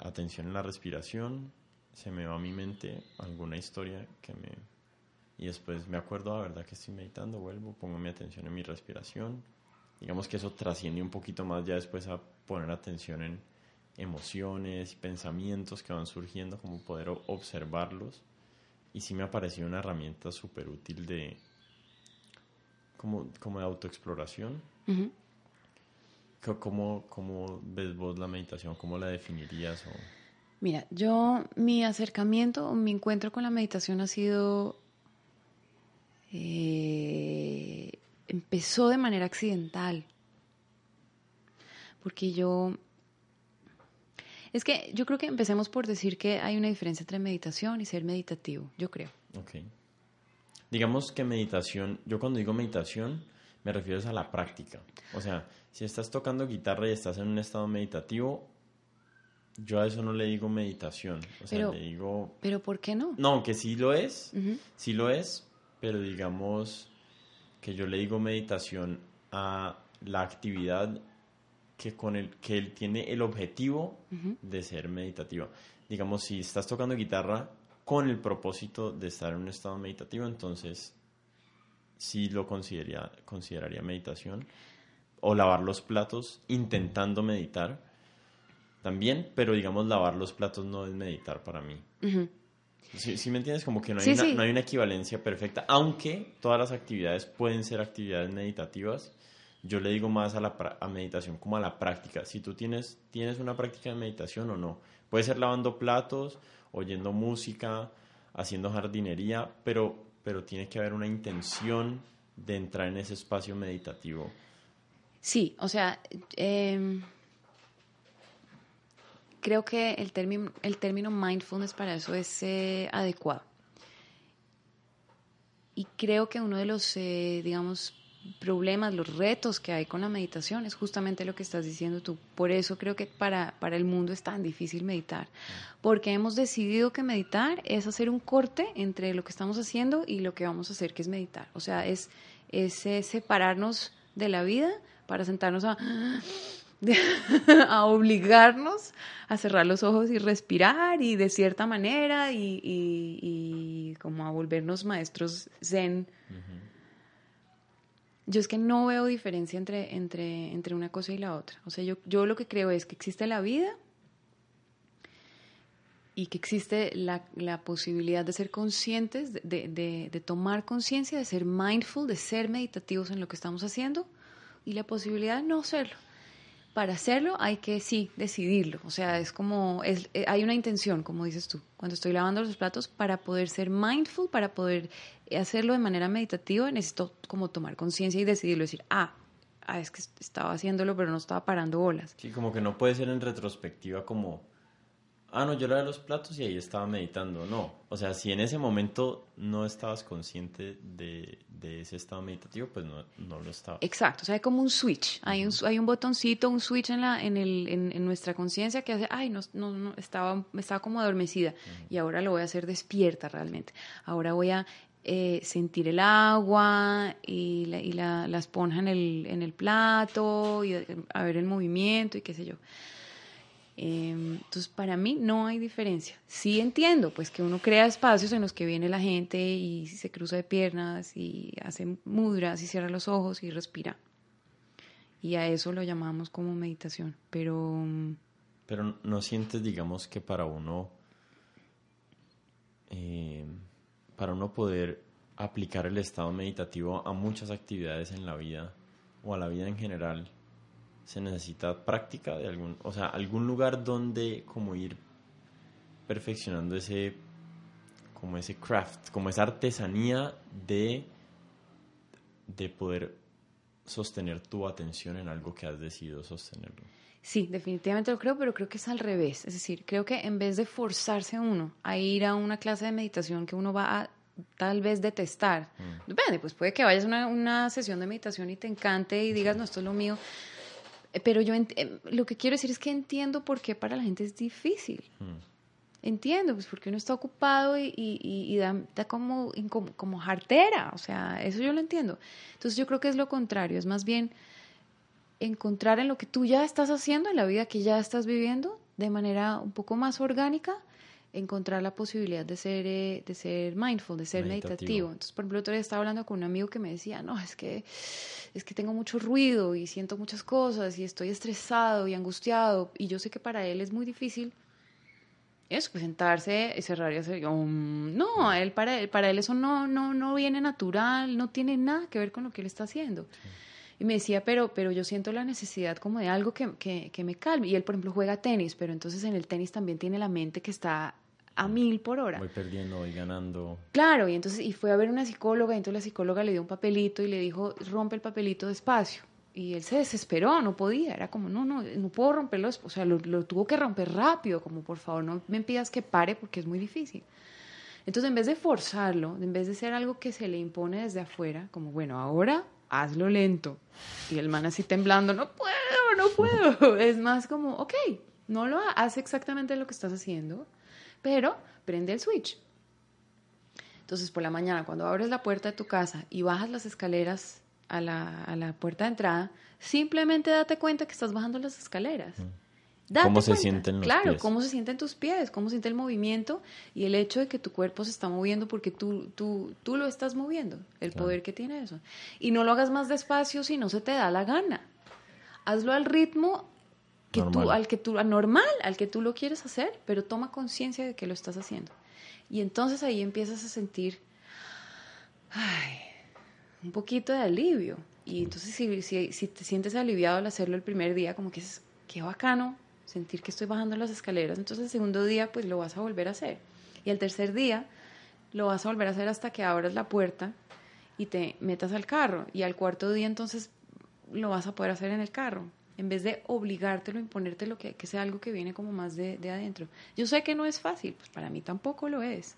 atención en la respiración, se me va a mi mente alguna historia que me y después me acuerdo, la verdad que estoy meditando, vuelvo, pongo mi atención en mi respiración. Digamos que eso trasciende un poquito más ya después a poner atención en emociones y pensamientos que van surgiendo, como poder observarlos. Y sí me ha parecido una herramienta súper útil de, como, como de autoexploración. ¿Cómo, ¿Cómo, ves vos la meditación? ¿Cómo la definirías? O... Mira, yo, mi acercamiento, mi encuentro con la meditación ha sido eh, empezó de manera accidental. Porque yo... Es que yo creo que empecemos por decir que hay una diferencia entre meditación y ser meditativo, yo creo. Ok. Digamos que meditación, yo cuando digo meditación me refiero a la práctica. O sea, si estás tocando guitarra y estás en un estado meditativo, yo a eso no le digo meditación. O sea, pero, le digo... Pero ¿por qué no? No, que sí lo es, sí lo es, pero digamos que yo le digo meditación a la actividad que con el que él tiene el objetivo de ser meditativa. Digamos, si estás tocando guitarra con el propósito de estar en un estado meditativo, entonces sí lo consideraría, consideraría meditación. O lavar los platos intentando meditar también, pero digamos lavar los platos no es meditar para mí. Si me entiendes, como que no hay, una, no hay una equivalencia perfecta, aunque todas las actividades pueden ser actividades meditativas. Yo le digo más a la a meditación como a la práctica. Si tú tienes, tienes una práctica de meditación o no. Puede ser lavando platos, oyendo música, haciendo jardinería, pero, pero tiene que haber una intención de entrar en ese espacio meditativo. Sí, o sea, eh, creo que el término, el término mindfulness para eso es eh, adecuado. Y creo que uno de los, eh, digamos, problemas, los retos que hay con la meditación es justamente lo que estás diciendo tú. Por eso creo que para, para el mundo es tan difícil meditar. Porque hemos decidido que meditar es hacer un corte entre lo que estamos haciendo y lo que vamos a hacer, que es meditar. O sea, es, es eh, separarnos de la vida para sentarnos a a obligarnos a cerrar los ojos y respirar y de cierta manera y, como a volvernos maestros zen. Yo es que no veo diferencia entre, entre, entre una cosa y la otra. O sea, yo, yo lo que creo es que existe la vida y que existe la, posibilidad de ser conscientes, de, de tomar conciencia, de ser mindful, de ser meditativos en lo que estamos haciendo y la posibilidad de no serlo para hacerlo hay que sí decidirlo. O sea, es como, es, eh, hay una intención, como dices tú, cuando estoy lavando los platos, para poder ser mindful, para poder hacerlo de manera meditativa, necesito como tomar conciencia y decidirlo, decir, ah, ah, es que estaba haciéndolo, pero no estaba parando bolas. Sí, como que no puede ser en retrospectiva como, ah, no, yo lavé los platos y ahí estaba meditando. No, o sea, si en ese momento no estabas consciente de, ese estado meditativo, pues no, no, lo estaba. Exacto, o sea, hay como un switch, hay un, hay un botoncito, un switch en, la, en, el, en, nuestra conciencia que hace, ay, no, no, no, estaba, estaba como adormecida y ahora lo voy a hacer despierta realmente. Ahora voy a eh, sentir el agua y, la, y la, la, esponja en el, en el plato y a ver el movimiento y qué sé yo. Em, entonces, para mí no hay diferencia. Sí entiendo, pues, que uno crea espacios en los que viene la gente y se cruza de piernas y hace mudras y cierra los ojos y respira. Y a eso lo llamamos como meditación. Pero... Pero no sientes, digamos, que para uno... Eh, para uno poder aplicar el estado meditativo a muchas actividades en la vida o a la vida en general, se necesita práctica de algún, o sea, algún lugar donde como ir perfeccionando ese como ese craft, como esa artesanía de de poder sostener tu atención en algo que has decidido sostenerlo. Sí, definitivamente lo creo, pero creo que es al revés. Es decir, creo que en vez de forzarse uno a ir a una clase de meditación que uno va a tal vez detestar, mm. depende, pues puede que vayas a una, una, sesión de meditación y te encante y digas, no, esto es lo mío. Pero yo eh, lo que quiero decir es que entiendo por qué para la gente es difícil. Mm. Entiendo, pues porque uno está ocupado y, y, da, da, como, como, como jartera, o sea, eso yo lo entiendo. Entonces yo creo que es lo contrario, es más bien encontrar en lo que tú ya estás haciendo, en la vida que ya estás viviendo, de manera un poco más orgánica, encontrar la posibilidad de ser, eh, de ser mindful, de ser meditativo. Entonces, por ejemplo, otro día estaba hablando con un amigo que me decía, no, es que, es que tengo mucho ruido y siento muchas cosas y estoy estresado y angustiado. Y yo sé que para él es muy difícil eso, pues sentarse y cerrar y hacer, um, no, él, para, él, para él eso no, no, no viene natural, no tiene nada que ver con lo que él está haciendo. Y me decía, pero, pero yo siento la necesidad como de algo que, que, que me calme. Y él, por ejemplo, juega tenis, pero entonces en el tenis también tiene la mente que está a mil por hora. Voy perdiendo, voy ganando. Claro, y entonces y fue a ver una psicóloga, y entonces la psicóloga le dio un papelito y le dijo, rompe el papelito despacio. Y él se desesperó, no podía, era como, no, no, no puedo romperlo, o sea, lo, lo tuvo que romper rápido, como por favor no me pidas que pare porque es muy difícil. Entonces, en vez de forzarlo, en vez de ser algo que se le impone desde afuera, como, bueno, ahora hazlo lento. Y el man así temblando, no puedo, no puedo. Es más como, ok, no lo hace exactamente lo que estás haciendo, pero prende el switch. Entonces, por la mañana, cuando abres la puerta de tu casa y bajas las escaleras a la, a la puerta de entrada, simplemente date cuenta que estás bajando las escaleras. Mm. ¿Cómo se sienten los claro, cómo se sienten tus pies, cómo se siente el movimiento y el hecho de que tu cuerpo se está moviendo porque tú, tú, tú lo estás moviendo, el poder que tiene eso. Y no lo hagas más despacio si no se te da la gana. Hazlo al ritmo que tú, al que tú, normal, al que tú lo quieres hacer, pero toma conciencia de que lo estás haciendo. Y entonces ahí empiezas a sentir un poquito de alivio. Y entonces si, si, si te sientes aliviado al hacerlo el primer día, como que es, qué bacano, sentir que estoy bajando las escaleras, entonces el segundo día pues lo vas a volver a hacer. Y el tercer día lo vas a volver a hacer hasta que abras la puerta y te metas al carro. Y al cuarto día entonces lo vas a poder hacer en el carro, en vez de obligártelo, imponértelo, que, que sea algo que viene como más de, de, adentro. Yo sé que no es fácil, pues para mí tampoco lo es.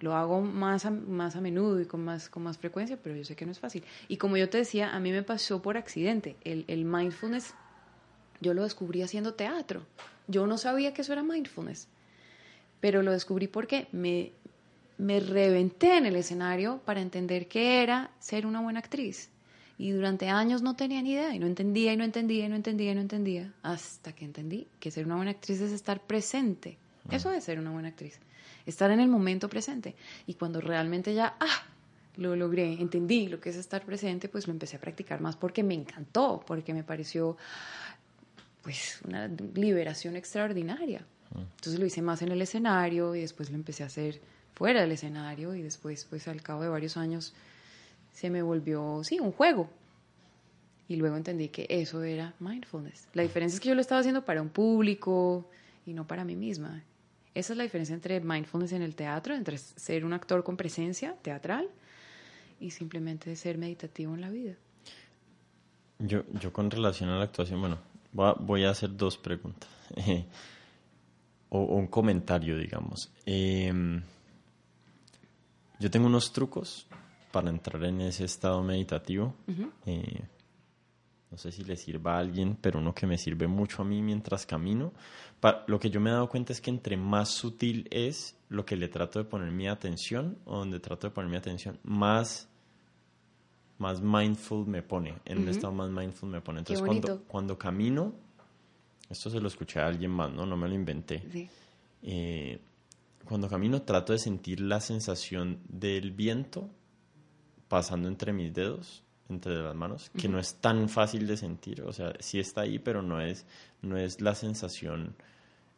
Lo hago más a, más a menudo y con más, con más frecuencia, pero yo sé que no es fácil. Y como yo te decía, a mí me pasó por accidente. El, el mindfulness yo lo descubrí haciendo teatro. Yo no sabía que eso era mindfulness, pero lo descubrí porque me, me reventé en el escenario para entender qué era ser una buena actriz. Y durante años no tenía ni idea y no entendía y no entendía y no entendía y no entendía hasta que entendí que ser una buena actriz es estar presente. Eso es ser una buena actriz. Estar en el momento presente. Y cuando realmente ya, ah, lo logré, entendí lo que es estar presente, pues lo empecé a practicar más porque me encantó, porque me pareció pues una liberación extraordinaria. Entonces lo hice más en el escenario y después lo empecé a hacer fuera del escenario y después pues al cabo de varios años se me volvió, sí, un juego. Y luego entendí que eso era mindfulness. La diferencia es que yo lo estaba haciendo para un público y no para mí misma. Esa es la diferencia entre mindfulness en el teatro, entre ser un actor con presencia teatral y simplemente ser meditativo en la vida. Yo, yo con relación a la actuación, bueno, Voy a, hacer dos preguntas. o, un comentario, digamos. Em, yo tengo unos trucos para entrar en ese estado meditativo. Eh, no sé si le sirva a alguien, pero uno que me sirve mucho a mí mientras camino. lo que yo me he dado cuenta es que entre más sutil es lo que le trato de poner mi atención, o donde trato de poner mi atención, más, más mindful me pone. En un estado más mindful me pone. Entonces, cuando, cuando camino, esto se lo escuché a alguien más, ¿no? No me lo inventé. Eh, cuando camino trato de sentir la sensación del viento pasando entre mis dedos, entre las manos, que no es tan fácil de sentir. O sea, sí está ahí, pero no es, no es la sensación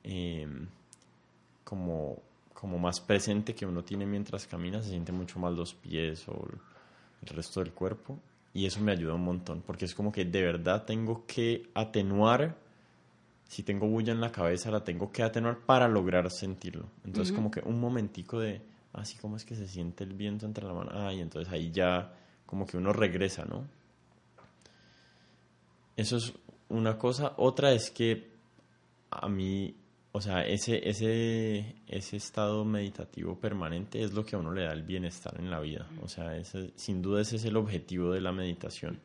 em, como, como más presente que uno tiene mientras camina. Se siente mucho más los pies o el resto del cuerpo. Y eso me ayuda un montón, porque es como que de verdad tengo que atenuar si tengo bulla en la cabeza, la tengo que atenuar para lograr sentirlo. Entonces, como que un momentico de, así como es que se siente el viento entre la mano, ay, entonces ahí ya como que uno regresa, ¿no? Eso es una cosa. Otra es que a mí, o sea, ese, ese, ese estado meditativo permanente es lo que a uno le da el bienestar en la vida. O sea, ese, sin duda ese es el objetivo de la meditación.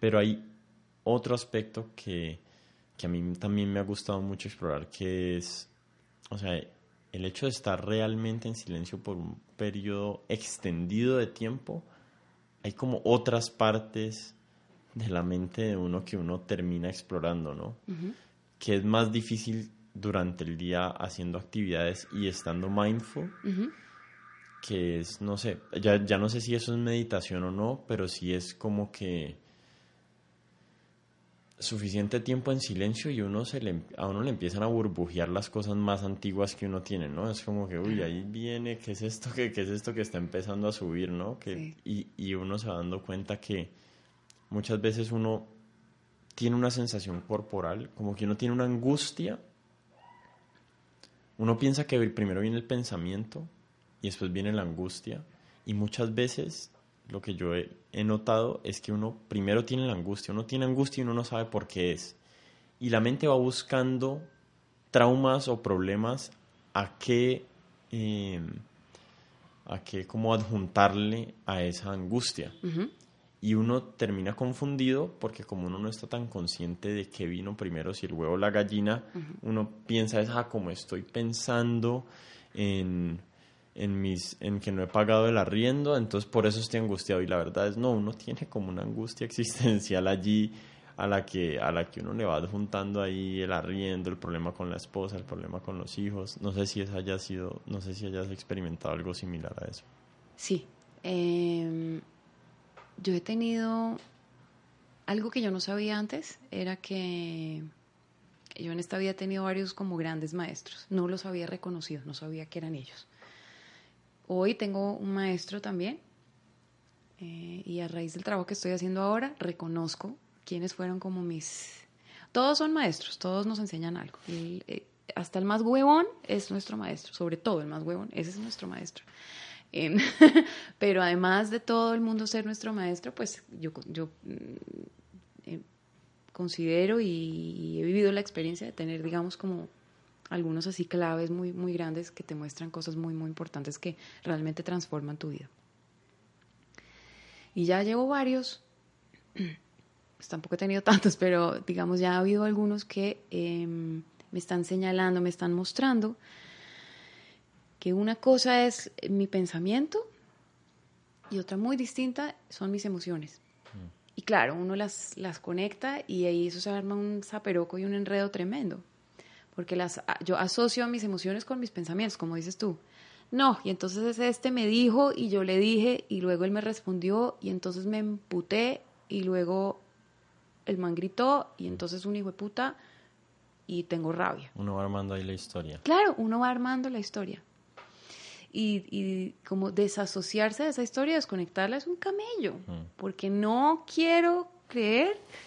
Pero hay otro aspecto que que a mí también me ha gustado mucho explorar, que es, o sea, el hecho de estar realmente en silencio por un periodo extendido de tiempo, hay como otras partes de la mente de uno que uno termina explorando, ¿no? Que es más difícil durante el día haciendo actividades y estando mindful, que es, no sé, ya, ya no sé si eso es meditación o no, pero sí es como que suficiente tiempo en silencio y uno se le, a uno le empiezan a burbujear las cosas más antiguas que uno tiene, ¿no? Es como que, uy, ahí viene, ¿qué es esto que, qué es esto que está empezando a subir, ¿no? Que, y, y uno se va dando cuenta que muchas veces uno tiene una sensación corporal, como que uno tiene una angustia. Uno piensa que primero viene el pensamiento y después viene la angustia. Y muchas veces lo que yo he, notado es que uno primero tiene la angustia, uno tiene angustia y uno no sabe por qué es. Y la mente va buscando traumas o problemas a qué, em, a qué como adjuntarle a esa angustia. Y uno termina confundido porque como uno no está tan consciente de qué vino primero, si el huevo o la gallina, uno piensa es, ah, como estoy pensando en en mis en que no he pagado el arriendo, entonces por eso estoy angustiado y la verdad es no, uno tiene como una angustia existencial allí a la que a la que uno le va adjuntando ahí el arriendo, el problema con la esposa, el problema con los hijos. No sé si esa haya sido, no sé si hayas experimentado algo similar a eso. Sí, em, yo he tenido algo que yo no sabía antes era que yo en esta vida he tenido varios como grandes maestros. No los había reconocido, no sabía que eran ellos. Hoy tengo un maestro también eh, y a raíz del trabajo que estoy haciendo ahora reconozco quiénes fueron como mis... Todos son maestros, todos nos enseñan algo. Eh, hasta el más huevón es nuestro maestro, sobre todo el más huevón, ese es nuestro maestro. Pero además de todo el mundo ser nuestro maestro, pues yo, yo mm, eh, considero y he vivido la experiencia de tener, digamos, como algunos así claves muy, muy grandes que te muestran cosas muy, muy importantes que realmente transforman tu vida. Y ya llevo varios, pues tampoco he tenido tantos, pero digamos ya ha habido algunos que em, me están señalando, me están mostrando que una cosa es mi pensamiento y otra muy distinta son mis emociones. Mm. Y claro, uno las, las conecta y ahí eso se arma un zaperoco y un enredo tremendo porque las, yo asocio mis emociones con mis pensamientos, como dices tú. No, y entonces este me dijo y yo le dije y luego él me respondió y entonces me emputé y luego el man gritó y entonces un hijo de puta y tengo rabia. Uno va armando ahí la historia. Claro, uno va armando la historia. Y, y como desasociarse de esa historia, desconectarla es un camello, mm. porque no quiero creer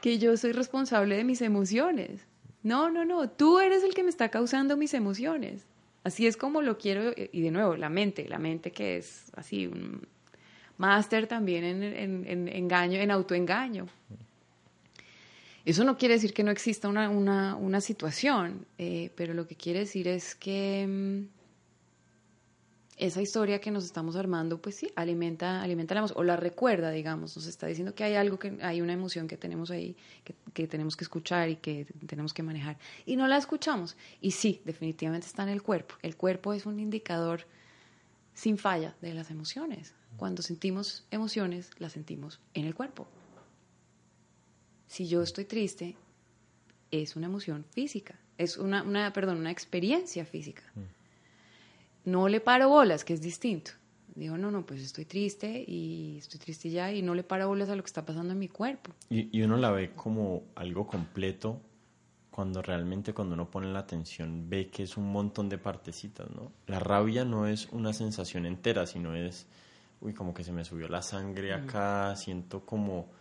que yo soy responsable de mis emociones. No, no, no, tú eres el que me está causando mis emociones. Así es como lo quiero, y de nuevo, la mente, la mente que es así, un máster también en, engaño, en autoengaño. Eso no quiere decir que no exista una, una, una situación, eh, pero lo que quiere decir es que mm, esa historia que nos estamos armando, pues sí, alimenta, alimenta la emoción, o la recuerda, digamos, nos está diciendo que hay algo, que hay una emoción que tenemos ahí, que, que, tenemos que escuchar y que tenemos que manejar. Y no la escuchamos. Y sí, definitivamente está en el cuerpo. El cuerpo es un indicador sin falla de las emociones. Cuando sentimos emociones, las sentimos en el cuerpo. Si yo estoy triste, es una emoción física, es una, una perdón, una experiencia física. Mm. No le paro bolas, que es distinto. Digo, no, no, pues estoy triste y estoy triste ya y no le paro bolas a lo que está pasando en mi cuerpo. Y, y uno la ve como algo completo cuando realmente cuando uno pone la atención ve que es un montón de partecitas, ¿no? La rabia no es una sensación entera, sino es, uy, como que se me subió la sangre mm. acá, siento como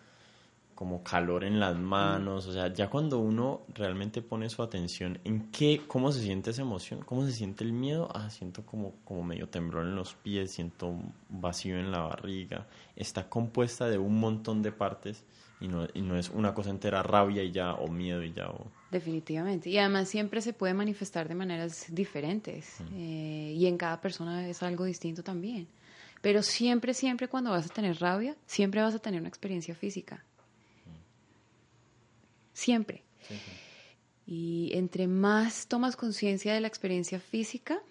como calor en las manos, o sea, ya cuando uno realmente pone su atención en qué, cómo se siente esa emoción, cómo se siente el miedo, ah, siento como, como medio temblor en los pies, siento vacío en la barriga, está compuesta de un montón de partes y no, y no es una cosa entera rabia y ya, o miedo y ya. O... Definitivamente, y además siempre se puede manifestar de maneras diferentes eh, y en cada persona es algo distinto también. Pero siempre, siempre cuando vas a tener rabia, siempre vas a tener una experiencia física siempre. Y entre más tomas conciencia de la experiencia física,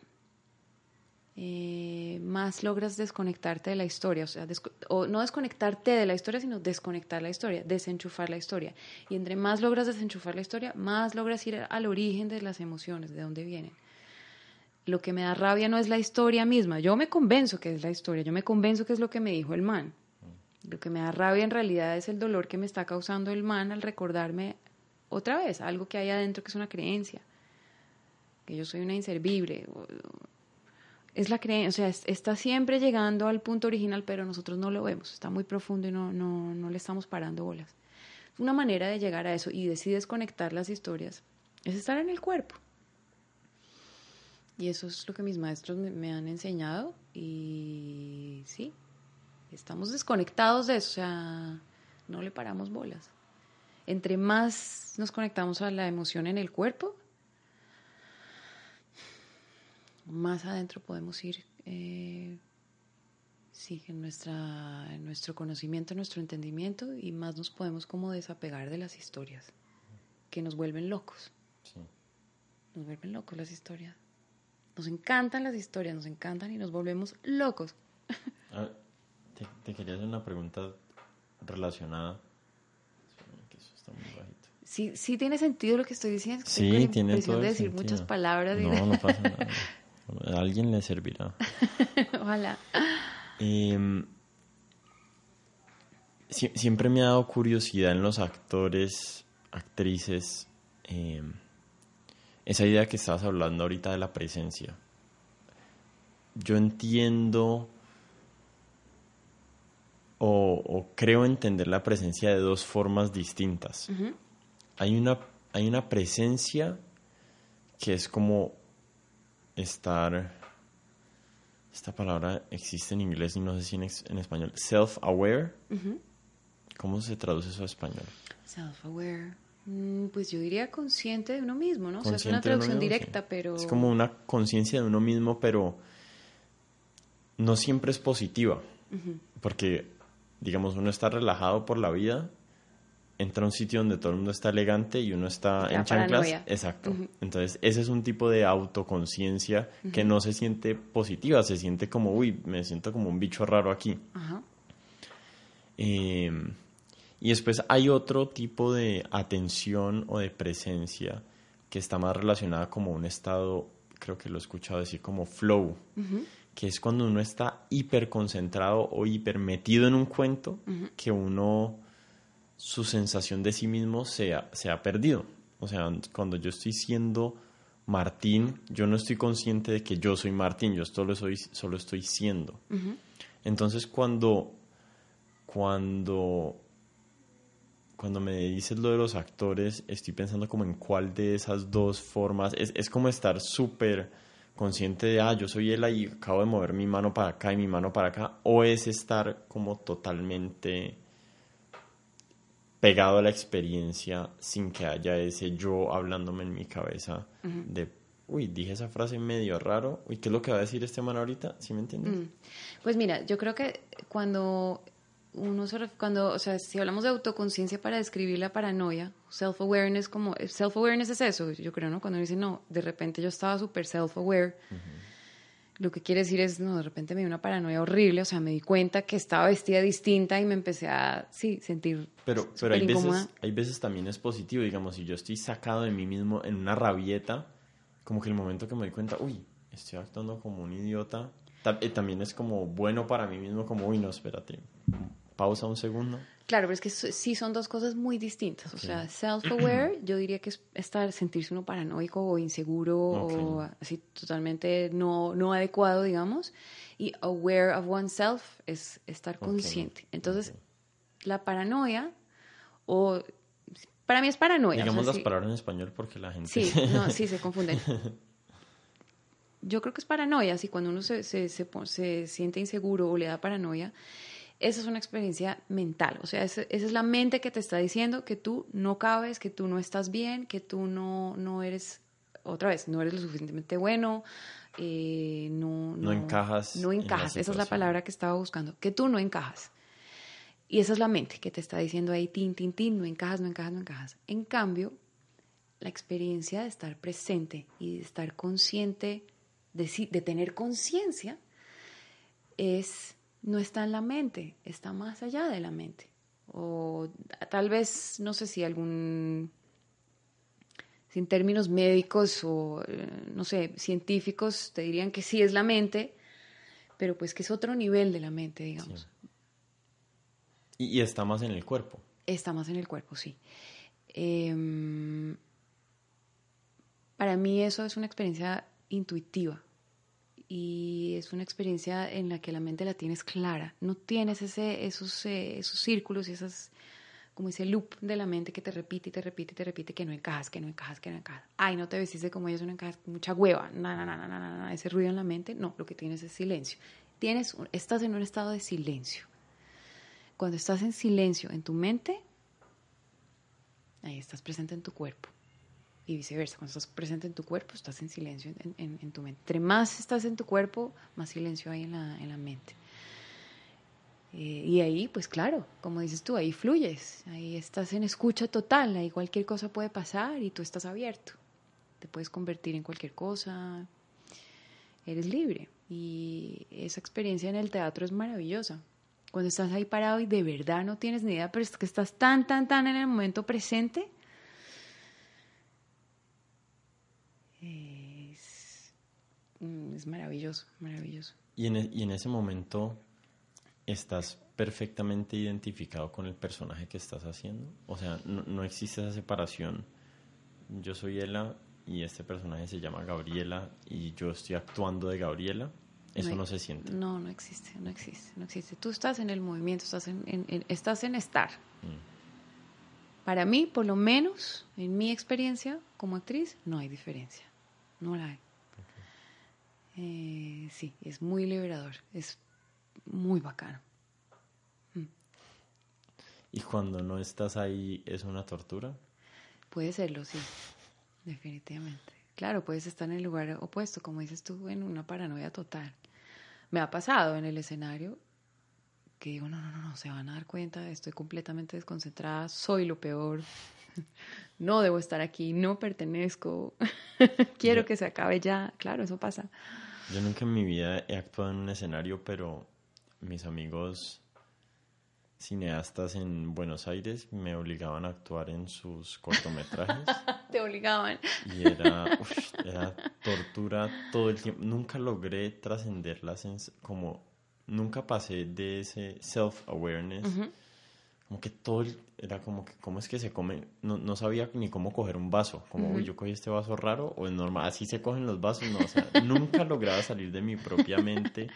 eh, más logras desconectarte de la historia, o sea, o no desconectarte de la historia, sino desconectar la historia, desenchufar la historia. Y entre más logras desenchufar la historia, más logras ir al origen de las emociones, de dónde vienen. Lo que me da rabia no es la historia misma, yo me convenzo que es la historia, yo me convenzo que es lo que me dijo el man, lo que me da rabia en realidad es el dolor que me está causando el man al recordarme otra vez algo que hay adentro que es una creencia, que yo soy una inservible. Es la creencia, o sea, está siempre llegando al punto original, pero nosotros no lo vemos, está muy profundo y no, no, no le estamos parando bolas. Una manera de llegar a eso y decides conectar las historias es estar en el cuerpo. Y eso es lo que mis maestros me han enseñado y sí, estamos desconectados de eso, o sea, no le paramos bolas. Entre más nos conectamos a la emoción en el cuerpo, más adentro podemos ir, eh, sí, en, nuestra, en nuestro conocimiento, en nuestro entendimiento, y más nos podemos como desapegar de las historias, que nos vuelven locos. Nos vuelven locos las historias. Nos encantan las historias, nos encantan y nos volvemos locos. Ah, te, quería hacer una pregunta relacionada. Sí, sí tiene sentido lo que estoy diciendo. Sí, tiene todo de decir muchas palabras. No, no pasa nada. A alguien le servirá. Ojalá. Em, siempre me ha dado curiosidad en los actores, actrices, em, esa idea que estabas hablando ahorita de la presencia. Yo entiendo o, creo entender la presencia de dos formas distintas. hay, una, hay una presencia que es como estar, esta palabra existe en inglés y no sé si en, español, self-aware. ¿Cómo se traduce eso a español? Self-aware. Mm, pues yo diría consciente de uno mismo, ¿no? O sea, es una traducción directa, pero... Es como una conciencia de uno mismo, pero no siempre es positiva. Porque digamos, uno está relajado por la vida, entra a un sitio donde todo el mundo está elegante y uno está en chanclas. Exacto. Entonces, ese es un tipo de autoconciencia que no se siente positiva, se siente como, uy, me siento como un bicho raro aquí. Em, y después hay otro tipo de atención o de presencia que está más relacionada como un estado, creo que lo he escuchado decir como flow que es cuando uno está hiper concentrado o hiper metido en un cuento, que uno, su sensación de sí mismo se ha, se ha perdido. O sea, cuando yo estoy siendo Martín, yo no estoy consciente de que yo soy Martín, yo solo, soy, solo estoy siendo. Entonces, cuando, cuando, cuando me dices lo de los actores, estoy pensando como en cuál de esas dos formas, es, es como estar súper consciente de, ah, yo soy él y acabo de mover mi mano para acá y mi mano para acá, o es estar como totalmente pegado a la experiencia sin que haya ese yo hablándome en mi cabeza de, uy, dije esa frase medio raro, uy, ¿qué es lo que va a decir este man ahorita? ¿Sí me entiendes? Mm. Pues mira, yo creo que cuando uno cuando, o sea, si hablamos de autoconciencia para describir la paranoia, self-awareness como, self-awareness es eso, yo creo, ¿no? Cuando uno dice, no, de repente yo estaba súper self-aware, lo que quiere decir es, no, de repente me dio una paranoia horrible, o sea, me di cuenta que estaba vestida distinta y me empecé a, sí, sentir Pero, pero hay, veces, hay veces también es positivo, digamos, si yo estoy sacado de mí mismo en una rabieta, como que el momento que me doy cuenta, uy, estoy actuando como un idiota, también es como bueno para mí mismo, como, uy, no, espérate, pausa un segundo. Claro, pero es que sí son dos cosas muy distintas. O sea, self-aware, yo diría que es estar, sentirse uno paranoico o inseguro o así totalmente no, no adecuado, digamos. Y aware of oneself es estar consciente. Entonces, la paranoia, o para mí es paranoia. Digamos las palabras en español porque la gente. Sí, no, sí, se confunden. Yo creo que es paranoia, así cuando uno se, se, se, se siente inseguro o le da paranoia esa es una experiencia mental, o sea, esa, es la mente que te está diciendo que tú no cabes, que tú no estás bien, que tú no, no eres, otra vez, no eres lo suficientemente bueno, eh, no, no, encajas. No encajas, esa es la palabra que estaba buscando, que tú no encajas. Y esa es la mente que te está diciendo ahí, tin, tin, tin, no encajas, no encajas, no encajas. En cambio, la experiencia de estar presente y de estar consciente, de, de tener conciencia, es no está en la mente, está más allá de la mente. O tal vez, no sé si algún, sin términos médicos o, eh, no sé, científicos, te dirían que sí es la mente, pero pues que es otro nivel de la mente, digamos. Y, está más en el cuerpo. Está más en el cuerpo, sí. Em, para mí eso es una experiencia intuitiva y es una experiencia en la que la mente la tienes clara. No tienes ese, esos, eh, esos círculos y esas, como ese loop de la mente que te repite y te repite y te repite que no encajas, que no encajas, que no encajas. Ay, no te vestiste como ellos, no encajas, mucha hueva, nada, nada, nada, nada, ese ruido en la mente. No, lo que tienes es silencio. Tienes, estás en un estado de silencio. Cuando estás en silencio en tu mente, ahí estás presente en tu cuerpo y viceversa. Cuando estás presente en tu cuerpo, estás en silencio en, tu mente. Entre más estás en tu cuerpo, más silencio hay en la, en la mente. Eh, y ahí, pues claro, como dices tú, ahí fluyes, ahí estás en escucha total, ahí cualquier cosa puede pasar y tú estás abierto. Te puedes convertir en cualquier cosa, eres libre. Y esa experiencia en el teatro es maravillosa. Cuando estás ahí parado y de verdad no tienes ni idea, pero es que estás tan, tan, tan en el momento presente, Mm, es maravilloso, maravilloso. Y en, e, y en ese momento estás perfectamente identificado con el personaje que estás haciendo. O sea, no, no existe esa separación. Yo soy Ella y este personaje se llama Gabriela y yo estoy actuando de Gabriela. Eso no, se siente. No, no existe, no existe, no existe. Tú estás en el movimiento, estás en, estás en estar. Mm. Para mí, por lo menos, en mi experiencia como actriz, no hay diferencia. No la hay. Eh, sí, es muy liberador, es muy bacano. Mm. ¿Y cuando no estás ahí es una tortura? Puede serlo, sí, definitivamente. Claro, puedes estar en el lugar opuesto, como dices tú, en una paranoia total. Me ha pasado en el escenario que digo, no, no, no, no, se van a dar cuenta, estoy completamente desconcentrada, soy lo peor, no debo estar aquí, no pertenezco, quiero que se acabe ya. Claro, eso pasa. Yo nunca en mi vida he actuado en un escenario, pero mis amigos cineastas en Buenos Aires me obligaban a actuar en sus cortometrajes. Te obligaban. Y era, era tortura todo el tiempo. Nunca logré trascenderlas como nunca pasé de ese self-awareness. Como que todo era como que, ¿cómo es que se come? No, no sabía ni cómo coger un vaso. Como, yo cogí este vaso raro o es normal. Así se cogen los vasos. No, o sea, nunca lograba salir de mi propia mente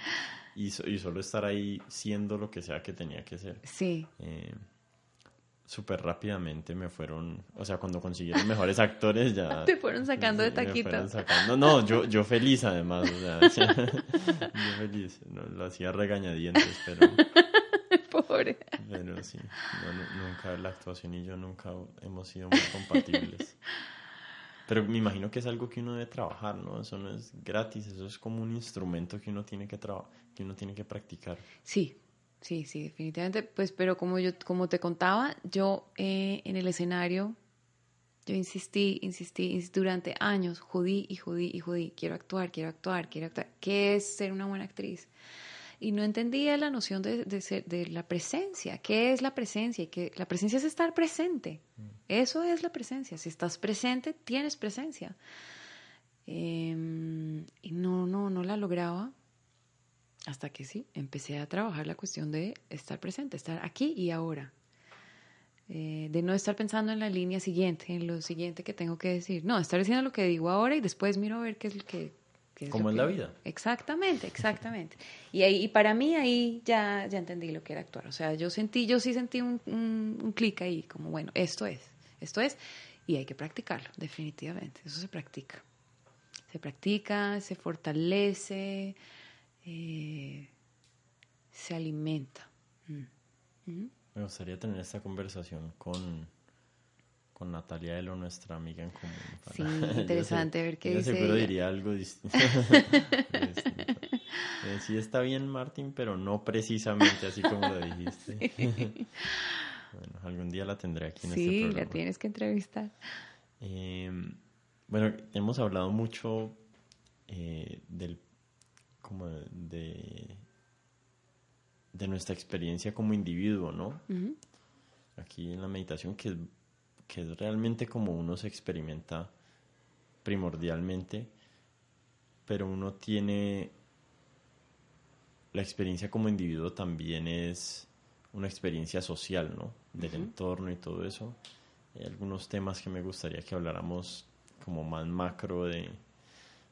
y, y, solo estar ahí siendo lo que sea que tenía que ser. Sí. Eh, súper rápidamente me fueron, o sea, cuando consiguieron mejores actores ya... Te fueron sacando de taquito. Sacando, no, yo, yo feliz además, o sea, yo feliz, no, lo hacía regañadientes, pero... Sí, nunca la actuación y yo nunca hemos sido muy compatibles. Pero me imagino que es algo que uno debe trabajar, ¿no? Eso no es gratis, eso es como un instrumento que uno tiene que que uno tiene que practicar. Sí, sí, sí, definitivamente. Pues, pero como yo, como te contaba, yo eh, en el escenario, yo insistí, insistí, insistí durante años, judí y judí y judí. Quiero actuar, quiero actuar, quiero actuar. ¿Qué es ser una buena actriz? Y no entendía la noción de, de, la presencia. ¿Qué es la presencia? Que la presencia es estar presente. Mm. Eso es la presencia. Si estás presente, tienes presencia. Em, y no, no, no la lograba hasta que sí, empecé a trabajar la cuestión de estar presente, estar aquí y ahora. Eh, de no estar pensando en la línea siguiente, en lo siguiente que tengo que decir. No, estar diciendo lo que digo ahora y después miro a ver qué es lo que, como en la vida. Exactamente, exactamente. Y, ahí, y para mí ahí ya, ya entendí lo que era actuar. O sea, yo sentí, yo sí sentí un, un, clic ahí, como bueno, esto es, esto es, y hay que practicarlo, definitivamente. Eso se practica. Se practica, se fortalece, eh, se alimenta. Mm. Me gustaría tener esta conversación con con Natalia Elo, nuestra amiga en común. Sí, interesante ver qué dice. seguro diría algo distinto. Eh, sí está bien, Martín, pero no precisamente así como lo dijiste. bueno, algún día la tendré aquí en este programa. Sí, la tienes que entrevistar. Em, bueno, hemos hablado mucho eh, del como de de nuestra experiencia como individuo, ¿no? Aquí en la meditación que que es realmente como uno se experimenta primordialmente, pero uno tiene la experiencia como individuo también es una experiencia social, ¿no? Del entorno y todo eso. Hay algunos temas que me gustaría que habláramos como más macro de,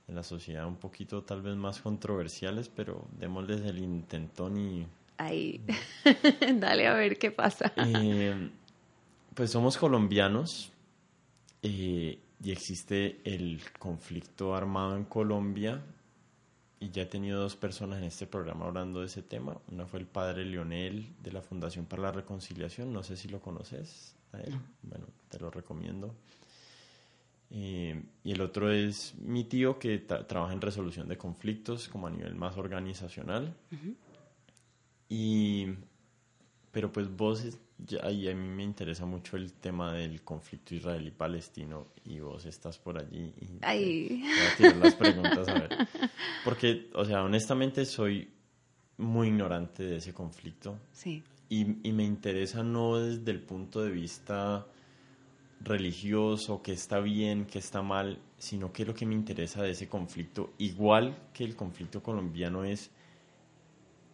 la sociedad, un poquito tal vez más controversiales, pero démosles el intentón y... Ahí, dale a ver qué pasa. Eh, pues somos colombianos eh, y existe el conflicto armado en Colombia y ya he tenido dos personas en este programa hablando de ese tema. Una fue el padre Leonel de la Fundación para la Reconciliación, no sé si lo conoces a él, bueno, te lo recomiendo. Eh, y el otro es mi tío que trabaja en resolución de conflictos como a nivel más organizacional. Y, pero pues vos y a mí me interesa mucho el tema del conflicto israelí-palestino y vos estás por allí y Ay. voy a tirar las preguntas a ver. Porque, o sea, honestamente soy muy ignorante de ese conflicto. Sí. Y, y me interesa no desde el punto de vista religioso, que está bien, que está mal, sino que lo que me interesa de ese conflicto, igual que el conflicto colombiano, es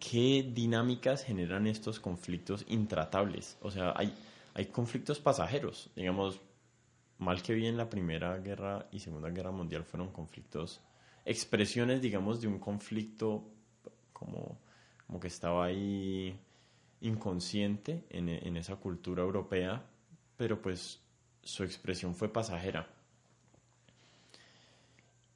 qué dinámicas generan estos conflictos intratables. O sea, hay, hay conflictos pasajeros. Digamos, mal que bien la Primera Guerra y Segunda Guerra Mundial fueron conflictos, expresiones, digamos, de un conflicto como, como que estaba ahí inconsciente en, en esa cultura europea, pero pues su expresión fue pasajera.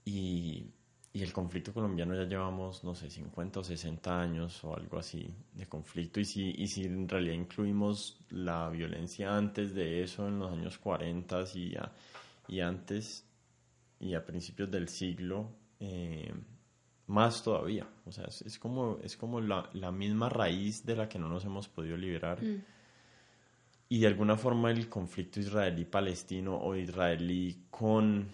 Y y el conflicto colombiano ya llevamos, no sé, 50 o 60 años o algo así de conflicto. Y si, y si en realidad incluimos la violencia antes de eso, en los años 40 y, y antes, y a principios del siglo, eh, más todavía. O sea, es, como, es como la, la, misma raíz de la que no nos hemos podido liberar. Mm. Y de alguna forma el conflicto israelí-palestino o israelí con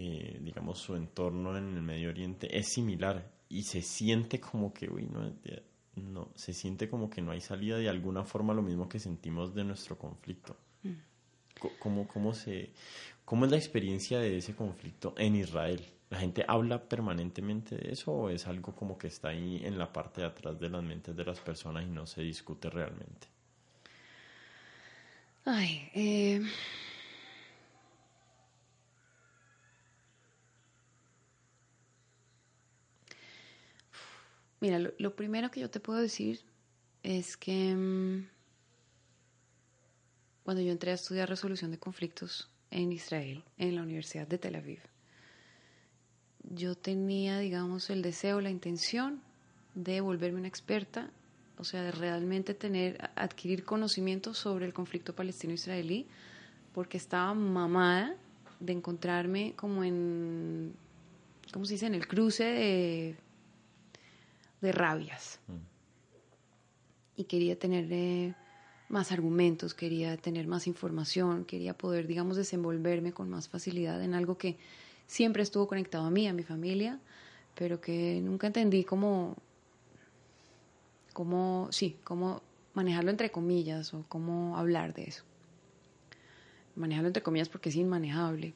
eh, digamos, su entorno en el Medio Oriente es similar y se siente como que, uy, no, no, se siente como que no hay salida de alguna forma lo mismo que sentimos de nuestro conflicto. Mm. ¿Cómo, cómo, se, ¿Cómo es la experiencia de ese conflicto en Israel? ¿La gente habla permanentemente de eso o es algo como que está ahí en la parte de atrás de las mentes de las personas y no se discute realmente? Ay, eh, Mira, lo, primero que yo te puedo decir es que mm, cuando yo entré a estudiar resolución de conflictos en Israel, en la Universidad de Tel Aviv, yo tenía, digamos, el deseo, la intención de volverme una experta o sea, de realmente tener, adquirir conocimiento sobre el conflicto palestino-israelí, porque estaba mamada de encontrarme como en, ¿cómo se dice?, en el cruce de, de rabias. Mm. Y quería tener eh, más argumentos, quería tener más información, quería poder, digamos, desenvolverme con más facilidad en algo que siempre estuvo conectado a mí, a mi familia, pero que nunca entendí cómo, cómo, sí, cómo manejarlo entre comillas o cómo hablar de eso. Manejarlo entre comillas porque es inmanejable.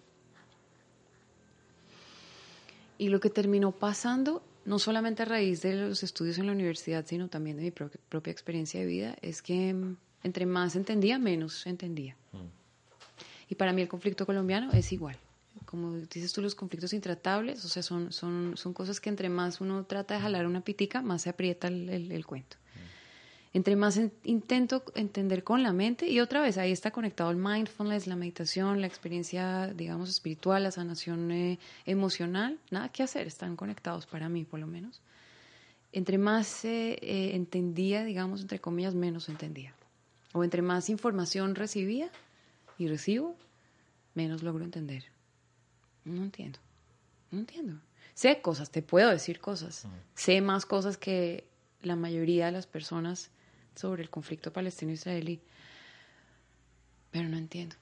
Y lo que terminó pasando, no solamente a raíz de los estudios en la universidad, sino también de mi propia experiencia de vida, es que mm, entre más entendía, menos entendía. Mm. Y para mí el conflicto colombiano es igual como dices tú, los conflictos intratables, o sea, son, son, son cosas que entre más uno trata de jalar una pitica, más se aprieta el, cuento. Entre más intento entender con la mente, y otra vez ahí está conectado el mindfulness, la meditación, la experiencia, digamos, espiritual, la sanación eh, emocional, nada que hacer, están conectados para mí, por lo menos. Entre más eh, eh, entendía, digamos, entre comillas, menos entendía. O entre más información recibía y recibo, menos logro entender. No entiendo. No entiendo. Sé cosas, te puedo decir cosas. Sé más cosas que la mayoría de las personas sobre el conflicto palestino-israelí. Pero no entiendo.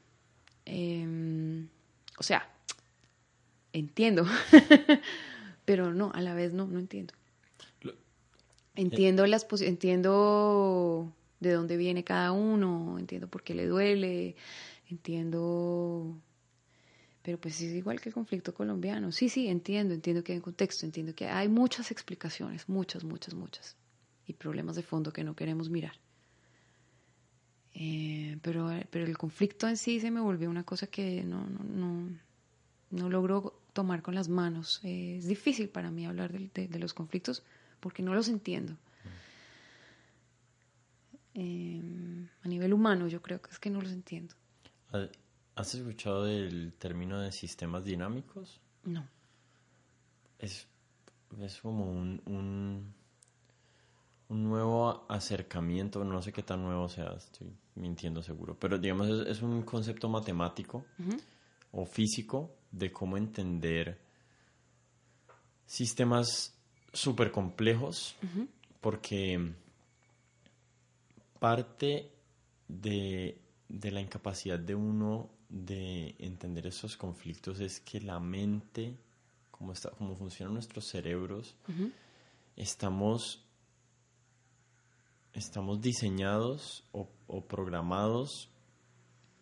Em, o sea, entiendo. pero no, a la vez no, no entiendo. Entiendo las entiendo de dónde viene cada uno, entiendo por qué le duele, entiendo pero pues es igual que el conflicto colombiano. Sí, sí, entiendo, entiendo que hay un contexto, entiendo que hay muchas explicaciones, muchas, muchas, muchas, y problemas de fondo que no queremos mirar. Eh, pero, pero el conflicto en sí se me volvió una cosa que no, no, no, no logro tomar con las manos. Eh, es difícil para mí hablar de, los conflictos porque no los entiendo. Eh, a nivel humano yo creo que es que no los entiendo. ¿Has escuchado del término de sistemas dinámicos? No. Es, como un, un, nuevo acercamiento, no sé qué tan nuevo sea, estoy mintiendo seguro, pero digamos es, un concepto matemático o físico de cómo entender sistemas súper complejos, porque parte de, de la incapacidad de uno de entender esos conflictos es que la mente, como, está, como funcionan nuestros cerebros, estamos, estamos diseñados o, programados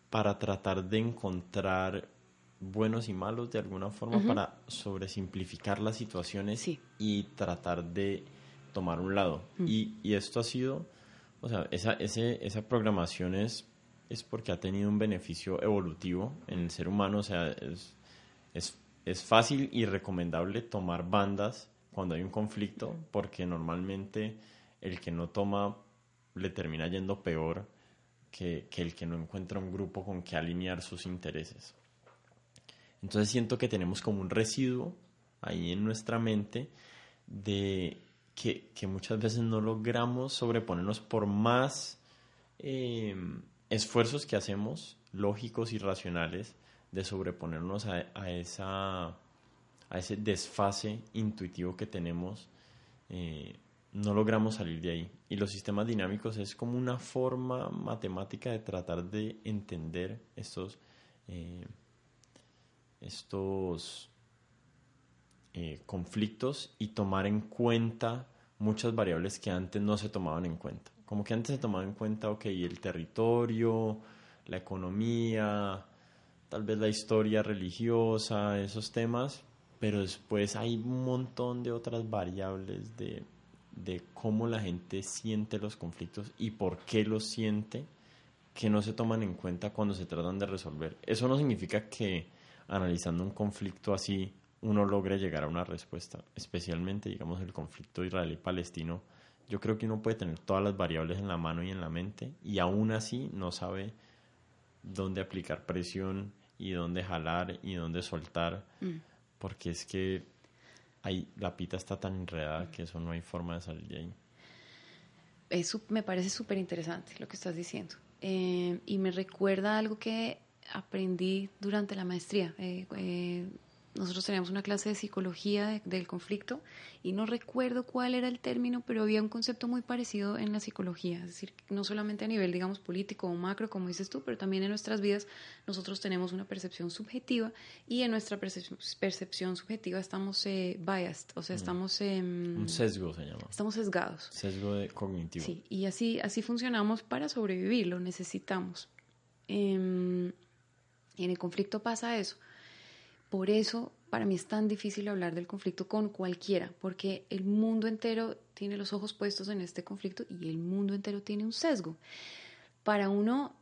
para tratar de encontrar buenos y malos de alguna forma para sobresimplificar las situaciones y tratar de tomar un lado. y, y, esto ha sido, o sea, esa, ese, esa programación es es porque ha tenido un beneficio evolutivo en el ser humano. O sea, es, es, es fácil y recomendable tomar bandas cuando hay un conflicto, porque normalmente el que no toma le termina yendo peor que, el que no encuentra un grupo con que alinear sus intereses. Entonces siento que tenemos como un residuo ahí en nuestra mente de que, muchas veces no logramos sobreponernos por más eh, esfuerzos que hacemos, lógicos y racionales, de sobreponernos a, esa, a ese desfase intuitivo que tenemos, eh, no logramos salir de ahí. Y los sistemas dinámicos es como una forma matemática de tratar de entender estos, eh, estos eh, conflictos y tomar en cuenta muchas variables que antes no se tomaban en cuenta. Como que antes se tomaba en cuenta, ok, el territorio, la economía, tal vez la historia religiosa, esos temas, pero después hay un montón de otras variables de, de cómo la gente siente los conflictos y por qué los siente que no se toman en cuenta cuando se tratan de resolver. Eso no significa que analizando un conflicto así uno logre llegar a una respuesta, especialmente digamos el conflicto israelí-palestino yo creo que uno puede tener todas las variables en la mano y en la mente y aún así no sabe dónde aplicar presión y dónde jalar y dónde soltar, mm. porque es que la pita está tan enredada que eso no hay forma de salir de ahí. eso me parece súper interesante lo que estás diciendo. Eh, y me recuerda algo que aprendí durante la maestría. Eh, eh, nosotros teníamos una clase de psicología del conflicto y no recuerdo cuál era el término, pero había un concepto muy parecido en la psicología, es decir, no solamente a nivel, digamos, político o macro, como dices tú, pero también en nuestras vidas nosotros tenemos una percepción subjetiva y en nuestra percepción, subjetiva estamos eh, biased, o sea, mm. estamos... un sesgo se llama. Estamos sesgados. Sesgo de cognitivo. Sí, y así, así funcionamos para sobrevivir, lo necesitamos. Em, y en el conflicto pasa eso por eso para mí es tan difícil hablar del conflicto con cualquiera, porque el mundo entero tiene los ojos puestos en este conflicto y el mundo entero tiene un sesgo. Para uno,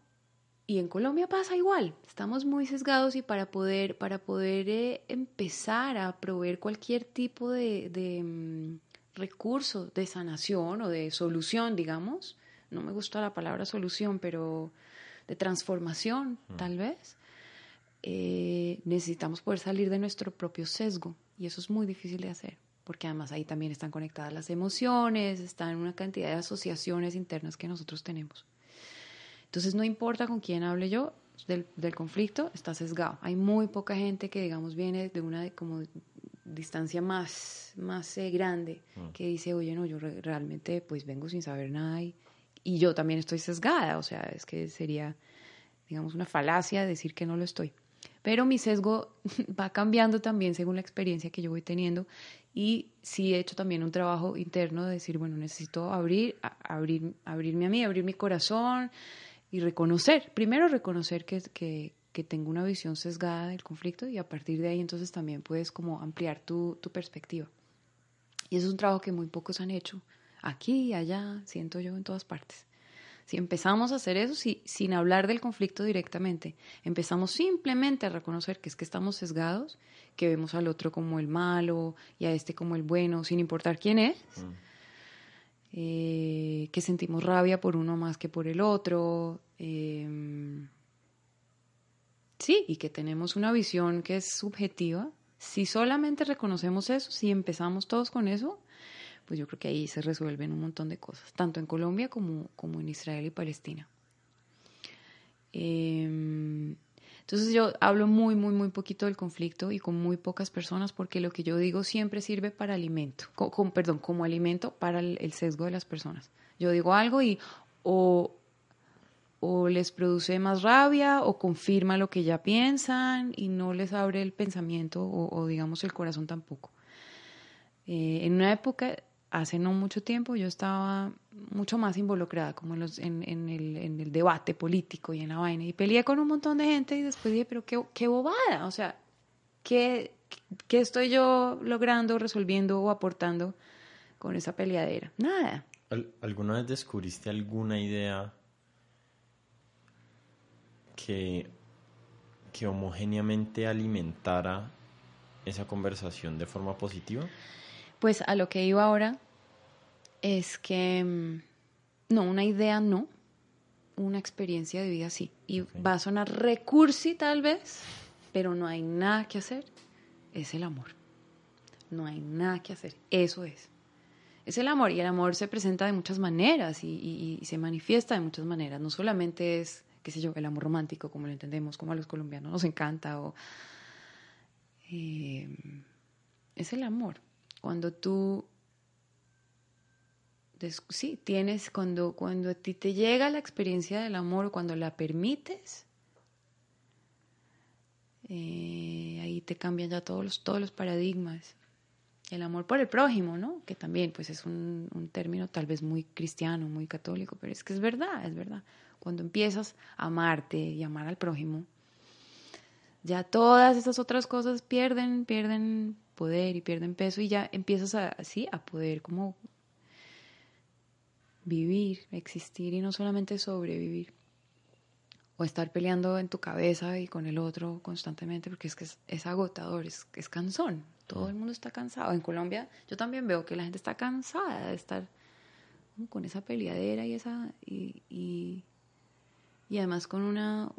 y en Colombia pasa igual, estamos muy sesgados y para poder, para poder eh, empezar a proveer cualquier tipo de, de mm, recurso de sanación o de solución, digamos, no me gusta la palabra solución, pero de transformación, mm. tal vez, eh, necesitamos poder salir de nuestro propio sesgo y eso es muy difícil de hacer porque además ahí también están conectadas las emociones, están una cantidad de asociaciones internas que nosotros tenemos. Entonces no importa con quién hable yo del, conflicto, está sesgado. Hay muy poca gente que digamos viene de una como distancia más, más eh, grande mm. que dice, oye, no, yo realmente pues vengo sin saber nada y, y yo también estoy sesgada, o sea, es que sería digamos una falacia decir que no lo estoy. Pero mi sesgo va cambiando también según la experiencia que yo voy teniendo y sí he hecho también un trabajo interno de decir, bueno, necesito abrir, abrir, abrirme a mí, abrir mi corazón y reconocer, primero reconocer que, que, tengo una visión sesgada del conflicto y a partir de ahí entonces también puedes como ampliar tu, tu perspectiva. Y eso es un trabajo que muy pocos han hecho, aquí y allá, siento yo en todas partes. Si empezamos a hacer eso sin hablar del conflicto directamente, empezamos simplemente a reconocer que es que estamos sesgados, que vemos al otro como el malo y a este como el bueno, sin importar quién es, mm. eh, que sentimos rabia por uno más que por el otro. Em, sí, y que tenemos una visión que es subjetiva. Si solamente reconocemos eso, si empezamos todos con eso, pues yo creo que ahí se resuelven un montón de cosas, tanto en Colombia como, como en Israel y Palestina. Em, entonces yo hablo muy, muy, muy poquito del conflicto y con muy pocas personas porque lo que yo digo siempre sirve para alimento, con, perdón, como alimento para el, sesgo de las personas. Yo digo algo y o, o les produce más rabia o confirma lo que ya piensan y no les abre el pensamiento o, digamos el corazón tampoco. Eh, en una época hace no mucho tiempo yo estaba mucho más involucrada como en, los, en, en, el, en, el, debate político y en la vaina y peleé con un montón de gente y después dije, pero qué, qué bobada, o sea, ¿qué, ¿qué estoy yo logrando, resolviendo o aportando con esa peleadera? Nada. ¿Alguna vez descubriste alguna idea que, que homogéneamente alimentara esa conversación de forma positiva? Pues a lo que iba ahora es que, mm, no, una idea no, una experiencia de vida sí. Y va a sonar recursi tal vez, pero no hay nada que hacer. Es el amor. No hay nada que hacer. Eso es. Es el amor y el amor se presenta de muchas maneras y, se manifiesta de muchas maneras. No solamente es, qué sé yo, el amor romántico como lo entendemos, como a los colombianos nos encanta. O, eh, es el amor. Cuando tú, sí, tienes, cuando, cuando a ti te llega la experiencia del amor, cuando la permites, eh, ahí te cambian ya todos los, todos los paradigmas. El amor por el prójimo, ¿no? Que también, pues es un, término tal vez muy cristiano, muy católico, pero es que es verdad, es verdad. Cuando empiezas a amarte y amar al prójimo, ya todas esas otras cosas pierden, pierden poder y pierden peso y ya empiezas así a poder como vivir, existir y no solamente sobrevivir. O estar peleando en tu cabeza y con el otro constantemente porque es que es, agotador, es, es cansón, todo el mundo está cansado. En Colombia yo también veo que la gente está cansada de estar con esa peleadera y esa y, y, y además con una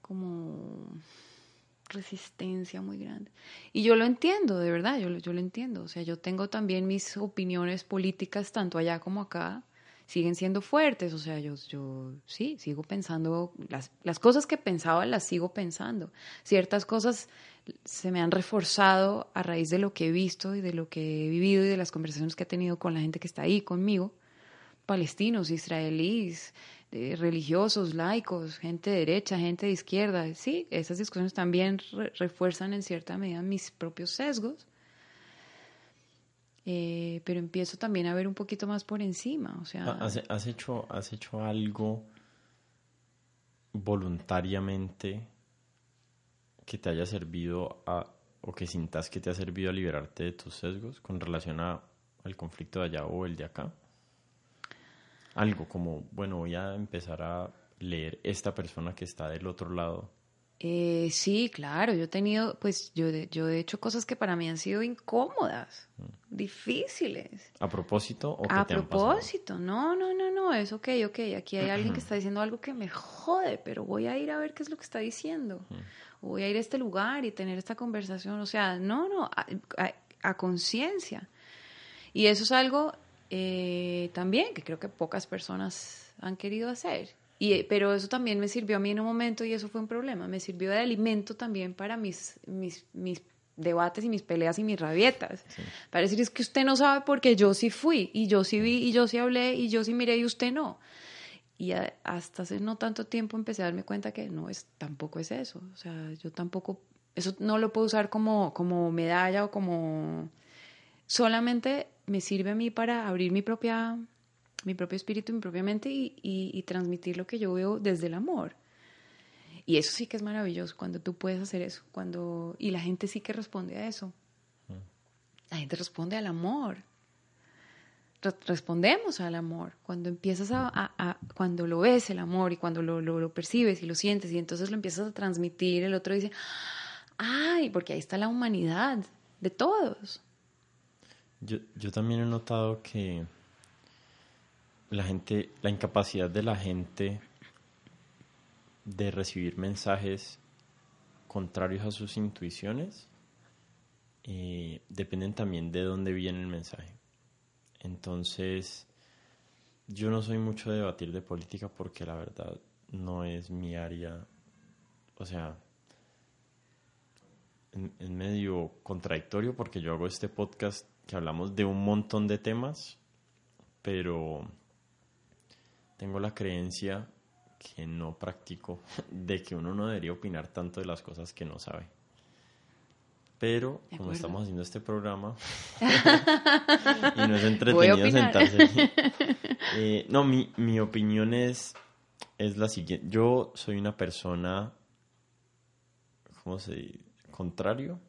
como resistencia muy grande. Y yo lo entiendo, de verdad, yo, yo lo entiendo. O sea, yo tengo también mis opiniones políticas, tanto allá como acá, siguen siendo fuertes. O sea, yo, yo sí, sigo pensando, las, las cosas que pensaba las sigo pensando. Ciertas cosas se me han reforzado a raíz de lo que he visto y de lo que he vivido y de las conversaciones que he tenido con la gente que está ahí conmigo, palestinos, israelíes, religiosos, laicos, gente de derecha, gente de izquierda. Sí, esas discusiones también refuerzan en cierta medida mis propios sesgos. Eh, pero empiezo también a ver un poquito más por encima. O sea, ¿Has, hecho, ¿Has hecho algo voluntariamente que te haya servido a, o que sintas que te ha servido a liberarte de tus sesgos con relación al conflicto de allá o el de acá? Algo como, bueno, voy a empezar a leer esta persona que está del otro lado? Eh, sí, claro, yo he tenido, pues yo, yo he hecho cosas que para mí han sido incómodas, mm. difíciles. ¿A propósto o A propósito, no, no, no, no, es ok, ok, aquí hay alguien que está diciendo algo que me jode, pero voy a ir a ver qué es lo que está diciendo. Mm. voy a ir a este lugar y tener esta conversación, o sea, no, no, a conciencia. Y eso es algo eh, también, que creo que pocas personas han querido hacer. Y, pero eso también me sirvió a mí en un momento y eso fue un problema. Me sirvió de alimento también para mis, mis, mis debates y mis peleas y mis rabietas. Para decir, es que usted no sabe porque yo sí fui y yo sí vi y yo sí hablé y yo sí miré y usted no. Y hasta hace no tanto tiempo empecé a darme cuenta que no es, tampoco es eso. O sea, yo tampoco, eso no lo puedo usar como, como medalla o como solamente me sirve a mí para abrir mi propia mi propio espíritu, mi propia mente y, transmitir lo que yo veo desde el amor. Y eso sí que es maravilloso cuando tú puedes hacer eso, cuando y la gente sí que responde a eso. La gente responde al amor. respondemos al amor cuando empiezas a, cuando lo ves el amor y cuando lo, lo, percibes y lo sientes y entonces lo empiezas a transmitir el otro dice ay porque ahí está la humanidad de todos yo, yo también he notado que la gente, la incapacidad de la gente de recibir mensajes contrarios a sus intuiciones eh, dependen también de dónde viene el mensaje. Entonces, yo no soy mucho de debatir de política porque la verdad no es mi área. O sea, es medio contradictorio porque yo hago este podcast que hablamos de un montón de temas, pero tengo la creencia que no practico de que uno no debería opinar tanto de las cosas que no sabe. Pero como estamos haciendo este programa y no es entretenido sentarse. Eh, no, mi, mi opinión es, es la siguiente. Yo soy una persona, ¿cómo se dice? Contrario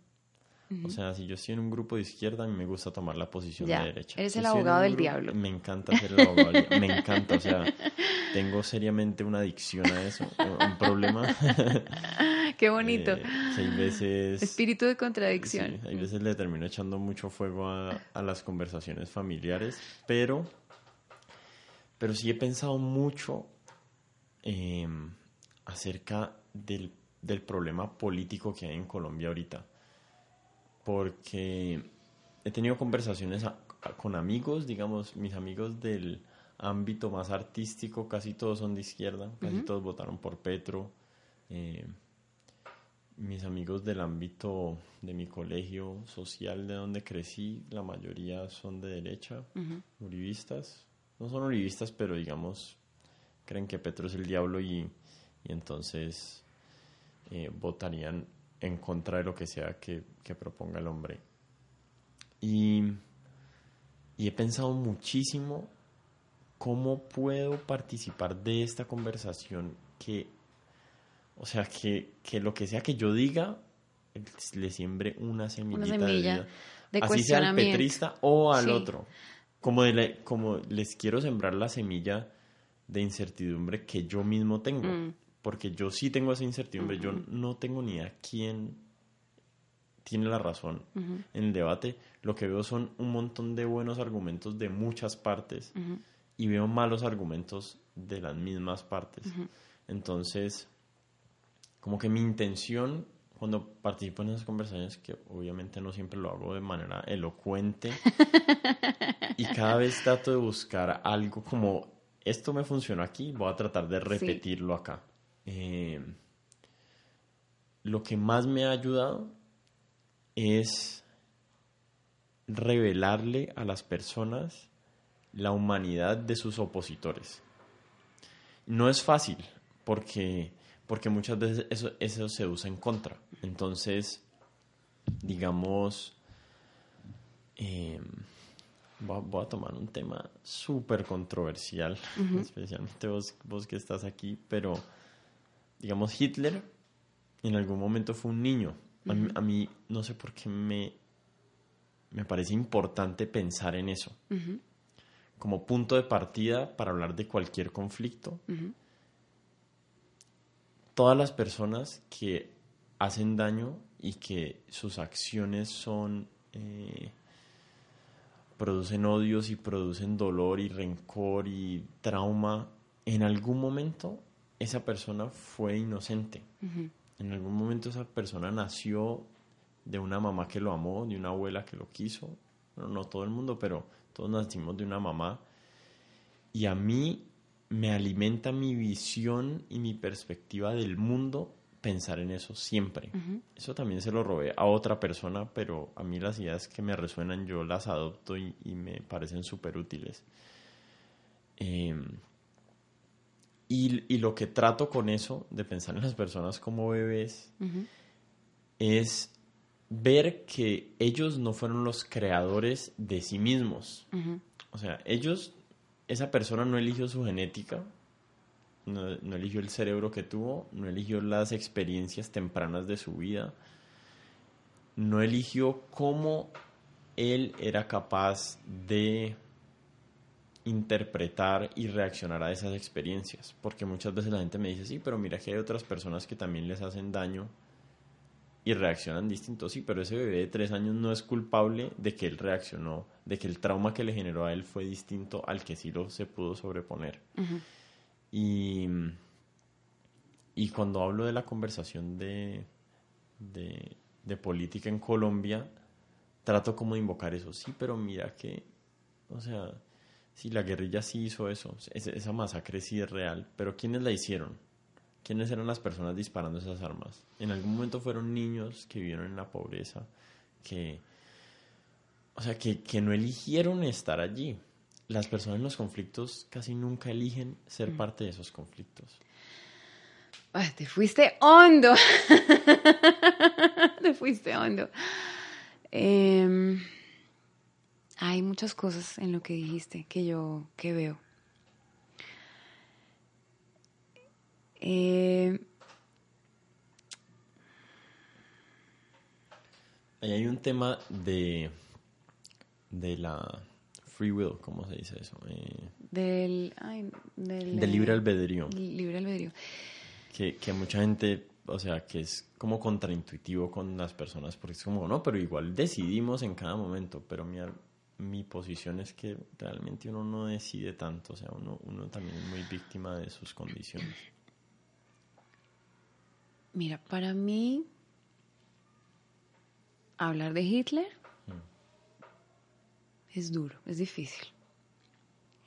o sea, si yo estoy en un grupo de izquierda, a mí me gusta tomar la posición de derecha. Eres el abogado del diablo. Me encanta ser el abogado del diablo. Me encanta, o sea, tengo seriamente una adicción a eso, un problema. Qué bonito. Eh, hay veces... Espíritu de contradicción. Sí, hay veces le termino echando mucho fuego a, a las conversaciones familiares, pero, pero sí he pensado mucho eh, acerca del, del problema político que hay en Colombia ahorita porque he tenido conversaciones con amigos, digamos, mis amigos del ámbito más artístico, casi todos son de izquierda, casi todos votaron por Petro. Eh, mis amigos del ámbito de mi colegio social de donde crecí, la mayoría son de derecha, uribistas. No son uribistas, pero digamos, creen que Petro es el diablo y, entonces eh, votarían en contra de lo que sea que, proponga el hombre. Y, he pensado muchísimo cómo puedo participar de esta conversación que, o sea, que, lo que sea que yo diga le siembre una semillita de, vida. Así sea al petrista o al otro. Como, como les quiero sembrar la semilla de incertidumbre que yo mismo tengo. Mm porque yo sí tengo esa incertidumbre, yo no tengo ni a quién tiene la razón en el debate. Lo que veo son un montón de buenos argumentos de muchas partes y veo malos argumentos de las mismas partes. Entonces, como que mi intención cuando participo en esas conversaciones, que obviamente no siempre lo hago de manera elocuente, y cada vez trato de buscar algo como, esto me funcionó aquí, voy a tratar de repetirlo acá. Eh, lo que más me ha ayudado es revelarle a las personas la humanidad de sus opositores. No es fácil, porque porque muchas veces eso, eso se usa en contra. Entonces, digamos, em, voy, a, tomar un tema súper controversial, especialmente vos, vos que estás aquí, pero digamos, Hitler en algún momento fue un niño. a, mí, no sé por qué me, me parece importante pensar en eso. Como punto de partida para hablar de cualquier conflicto todas las personas que hacen daño y que sus acciones son eh, producen odios y producen dolor y rencor y trauma, en algún momento esa persona fue inocente. En algún momento esa persona nació de una mamá que lo amó, de una abuela que lo quiso. no todo el mundo, pero todos nacimos de una mamá. Y a mí me alimenta mi visión y mi perspectiva del mundo pensar en eso siempre. Eso también se lo robé a otra persona, pero a mí las ideas que me resuenan yo las adopto y, me parecen súper útiles. Em, y, lo que trato con eso, de pensar en las personas como bebés, es ver que ellos no fueron los creadores de sí mismos. O sea, ellos esa persona no eligió su genética, no, eligió el cerebro que tuvo, no eligió las experiencias tempranas de su vida, no eligió cómo él era capaz de interpretar y reaccionar a esas experiencias. Porque muchas veces la gente me dice, sí, pero mira que hay otras personas que también les hacen daño y reaccionan distinto. Sí, pero ese bebé de tres años no es culpable de que él reaccionó, de que el trauma que le generó a él fue distinto al que sí lo se pudo sobreponer. y, y cuando hablo de la conversación de, de, política en Colombia, trato como de invocar eso. Sí, pero mira que, o sea, sí, la guerrilla sí hizo eso, esa masacre sí es real, pero ¿quiénes la hicieron? ¿Quiénes eran las personas disparando esas armas? En algún momento fueron niños que vivieron en la pobreza, que, o sea, que, no eligieron estar allí. Las personas en los conflictos casi nunca eligen ser mm. parte de esos conflictos. te fuiste hondo. te fuiste hondo. Em, hay muchas cosas en lo que dijiste que yo que veo. Eh, Ahí hay un tema de, de la free will, ¿cómo se dice eso? Eh, del, del, libre albedrío. Libre albedrío. Que, que mucha gente, o sea, que es como contraintuitivo con las personas, porque es como, no, pero igual decidimos en cada momento, pero mi, mi posición es que realmente uno no decide tanto, o sea, uno, uno también es muy víctima de sus condiciones. Mira, para mí, hablar de Hitler mm. es duro, es difícil.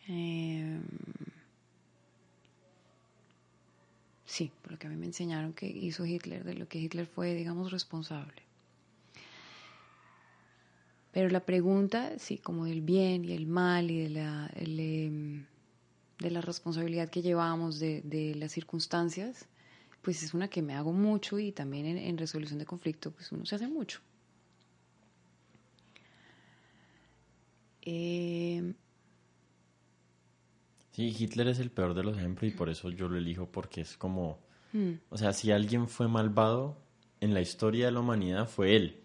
Em, sí, por lo que a mí me enseñaron que hizo Hitler, de lo que Hitler fue, digamos, responsable. Pero la pregunta, sí, como del bien y el mal y de la, em, de la responsabilidad que llevamos de, de las circunstancias, pues es una que me hago mucho y también en, resolución de conflicto, pues uno se hace mucho. Eh, sí, Hitler es el peor de los ejemplos y por eso yo lo elijo porque es como, hmm. o sea, si alguien fue malvado en la historia de la humanidad fue él.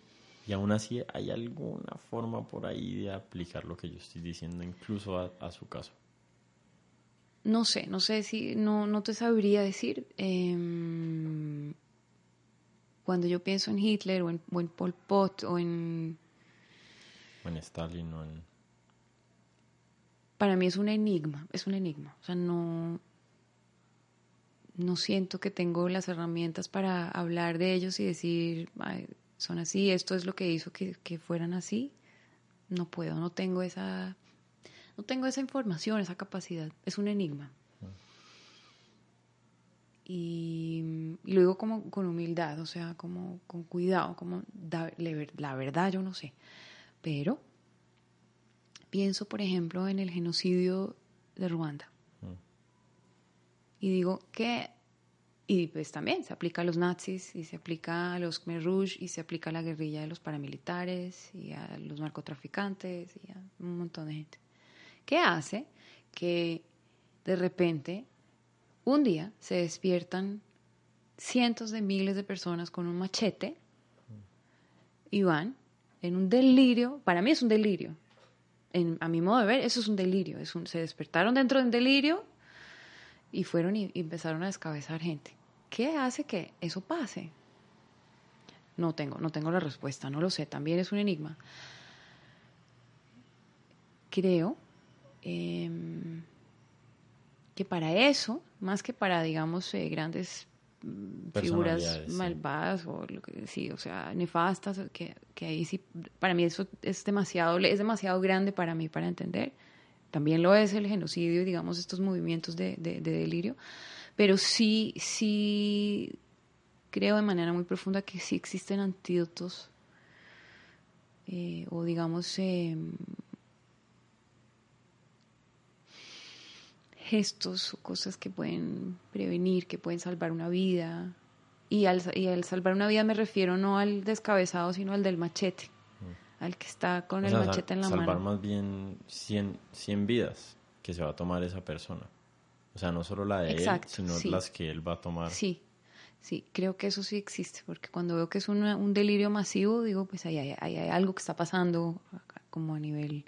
Y aún así hay alguna forma por ahí de aplicar lo que yo estoy diciendo, incluso a su caso no sé, no sé si, no, no te sabría decir. Em, cuando yo pienso en Hitler o en, Pol Pot o en... O en Stalin o en... Para mí es un enigma, es un enigma. O sea, no... no siento que tengo las herramientas para hablar de ellos y decir, son así, esto es lo que hizo que, que fueran así. No puedo, no tengo esa, no tengo esa información, esa capacidad. Es un enigma. Y, lo digo como con humildad, o sea, como con cuidado, como la verdad yo no sé. Pero pienso, por ejemplo, en el genocidio de Ruanda. Y digo que, y pues también se aplica a los nazis, y se aplica a los Khmer Rouge, y se aplica a la guerrilla de los paramilitares, y a los narcotraficantes, y a un montón de gente. ¿Qué hace que de repente un día se despiertan cientos de miles de personas con un machete y van en un delirio, para mí es un delirio, a mi modo de ver, eso es un delirio, es un, se despertaron dentro de un delirio y fueron y, empezaron a descabezar gente. ¿Qué hace que eso pase? No tengo, no tengo la respuesta, no lo sé, también es un enigma. Creo em, que para eso, más que para, digamos, eh, grandes mm, figuras malvadas o lo que sí, o sea, nefastas, que, que, ahí sí, para mí eso es demasiado, es demasiado grande para mí para entender. También lo es el genocidio, digamos, estos movimientos de, de, delirio, pero sí, sí creo de manera muy profunda que sí existen antídotos eh, o digamos eh, gestos o cosas que pueden prevenir, que pueden salvar una vida. Y al, y al salvar una vida me refiero no al descabezado, sino al del machete. Al que está con el machete en la mano. Salvar más bien 100, 100 vidas que se va a tomar esa persona. O sea, no solo la de él, sino las que él va a tomar. Sí, sí, creo que eso sí existe, porque cuando veo que es un delirio masivo, digo, pues ahí hay, hay, algo que está pasando como a nivel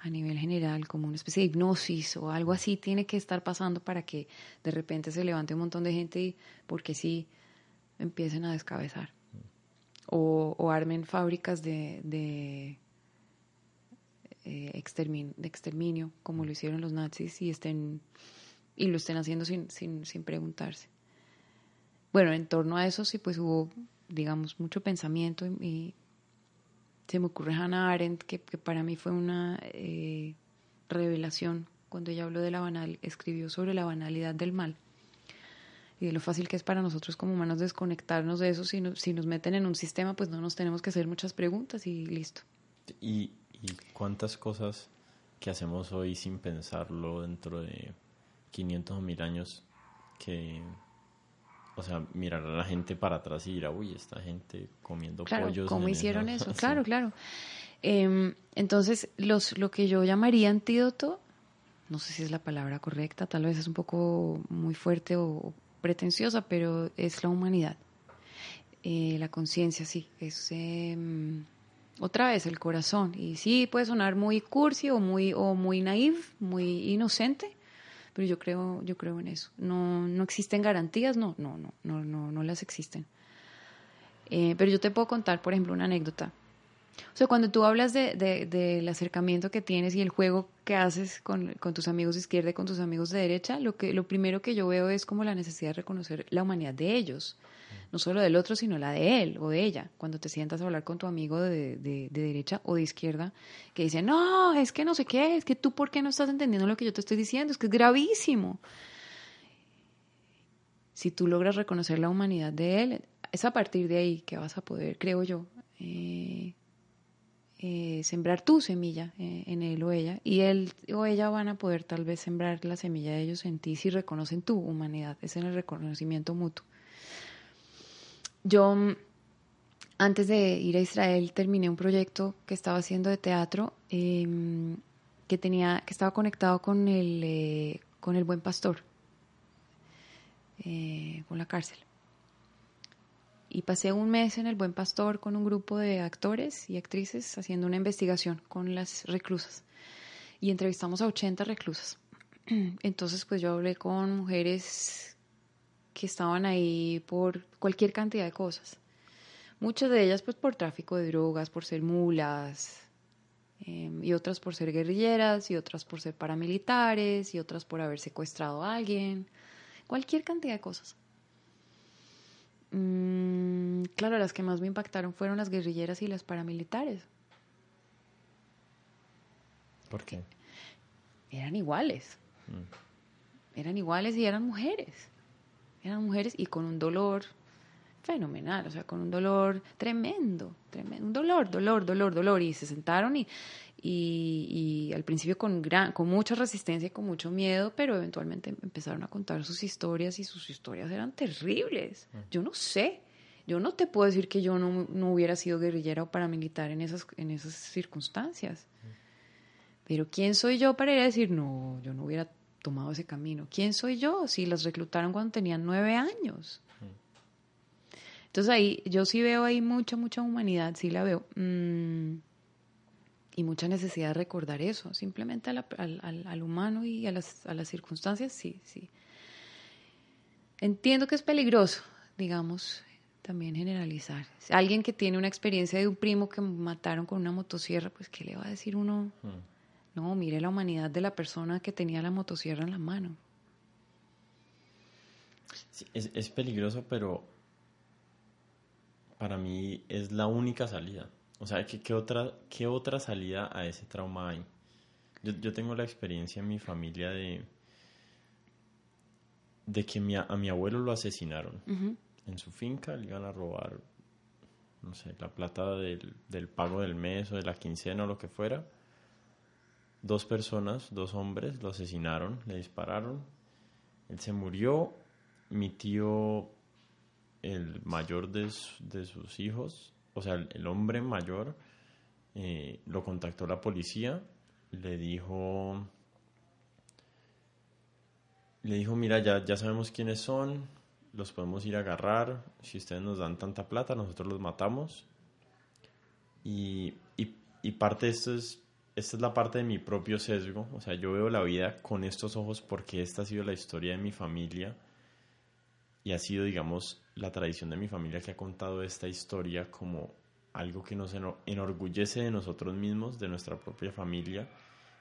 a nivel general, como una especie de hipnosis o algo así, tiene que estar pasando para que de repente se levante un montón de gente y porque sí empiecen a descabezar. O, armen fábricas de, eh, exterminio, de exterminio, como lo hicieron los nazis, y estén y lo estén haciendo sin, sin, sin preguntarse. Bueno, en torno a eso sí pues hubo, digamos, mucho pensamiento y se me ocurre Hannah Arendt, que, para mí fue una eh, revelación cuando ella habló de la banal, escribió sobre la banalidad del mal y de lo fácil que es para nosotros como humanos desconectarnos de eso. Si, si nos meten en un sistema, pues no nos tenemos que hacer muchas preguntas y listo. ¿Y, y cuántas cosas que hacemos hoy sin pensarlo dentro de 500 o 1000 años que o sea, mirar a la gente para atrás y dirá, uy, esta gente comiendo claro, pollos. ¿Cómo hicieron eso? Claro, claro. Em, entonces, los, lo que yo llamaría antídoto, no sé si es la palabra correcta, tal vez es un poco muy fuerte o pretenciosa, pero es la humanidad. Eh, la conciencia, sí, es em, otra vez el corazón. Y sí, puede sonar muy cursi o muy, o muy naive, muy inocente, pero yo creo, yo creo en eso. No, no existen garantías, no, no, no, no, no, no las existen. Eh, pero yo te puedo contar, por ejemplo, una anécdota. O sea, cuando tú hablas de, del acercamiento que tienes y el juego que haces con, con, tus amigos de izquierda y con tus amigos de derecha, lo, que, lo primero que yo veo es como la necesidad de reconocer la humanidad de ellos no solo del otro, sino la de él o de ella. Cuando te sientas a hablar con tu amigo de, de, derecha o de izquierda, que dice, no, es que no sé qué, es que tú por qué no estás entendiendo lo que yo te estoy diciendo, es que es gravísimo. Si tú logras reconocer la humanidad de él, es a partir de ahí que vas a poder, creo yo, eh, eh, sembrar tu semilla eh, en él o ella y él o ella van a poder tal vez sembrar la semilla de ellos en ti si reconocen tu humanidad, es en el reconocimiento mutuo. Yo, antes de ir a Israel, terminé un proyecto que estaba haciendo de teatro em, que, tenía, que estaba conectado con el, eh, con el buen pastor, con la cárcel. Y pasé un mes en el Buen Pastor con un grupo de actores y actrices haciendo una investigación con las reclusas. Y entrevistamos a 80 reclusas. Entonces, pues yo hablé con mujeres que estaban ahí por cualquier cantidad de cosas. Muchas de ellas pues por tráfico de drogas, por ser mulas, em, y otras por ser guerrilleras, y otras por ser paramilitares, y otras por haber secuestrado a alguien, cualquier cantidad de cosas. Mm, claro, las que más me impactaron fueron las guerrilleras y las paramilitares. ¿Por qué? Eran iguales. Mm. Eran iguales y eran mujeres. Eran mujeres y con un dolor fenomenal, o sea, con un dolor tremendo, tremendo, un dolor, dolor, dolor, dolor. Y se sentaron y, y, al principio con, gran, con mucha resistencia y con mucho miedo, pero eventualmente empezaron a contar sus historias y sus historias eran terribles. Mm. Yo no sé, yo no te puedo decir que yo no, no hubiera sido guerrillera o paramilitar en esas, en esas circunstancias. Mm. Pero ¿quién soy yo para ir a decir, no, yo no hubiera tomado ese camino? ¿Quién soy yo si las reclutaron cuando tenían nueve años? Mm. Entonces ahí yo sí veo ahí mucha, mucha humanidad, sí la veo y mucha necesidad de recordar eso, simplemente al, al, humano y a las, a las circunstancias, sí, sí. Entiendo que es peligroso, digamos, también generalizar. Alguien que tiene una experiencia de un primo que mataron con una motosierra, pues ¿qué le va a decir uno? Hmm. No, mire la humanidad de la persona que tenía la motosierra en la mano. es, es peligroso, pero para mí es la única salida. O sea, ¿qué, qué, otra, ¿qué otra salida a ese trauma hay? Yo, yo tengo la experiencia en mi familia de, de que mi, a mi abuelo lo asesinaron. En su finca le iban a robar, no sé, la plata del, del pago del mes o de la quincena o lo que fuera. Dos personas, dos hombres, lo asesinaron, le dispararon. Él se murió. Mi tío, el mayor de, de sus hijos, o sea, el, hombre mayor eh, lo contactó la policía, le dijo, le dijo, mira, ya, ya sabemos quiénes son, los podemos ir a agarrar, si ustedes nos dan tanta plata, nosotros los matamos. Y, y, parte de esto es, esta es la parte de mi propio sesgo, o sea, yo veo la vida con estos ojos porque esta ha sido la historia de mi familia y ha sido, digamos, la tradición de mi familia que ha contado esta historia como algo que nos enorgullece de nosotros mismos, de nuestra propia familia,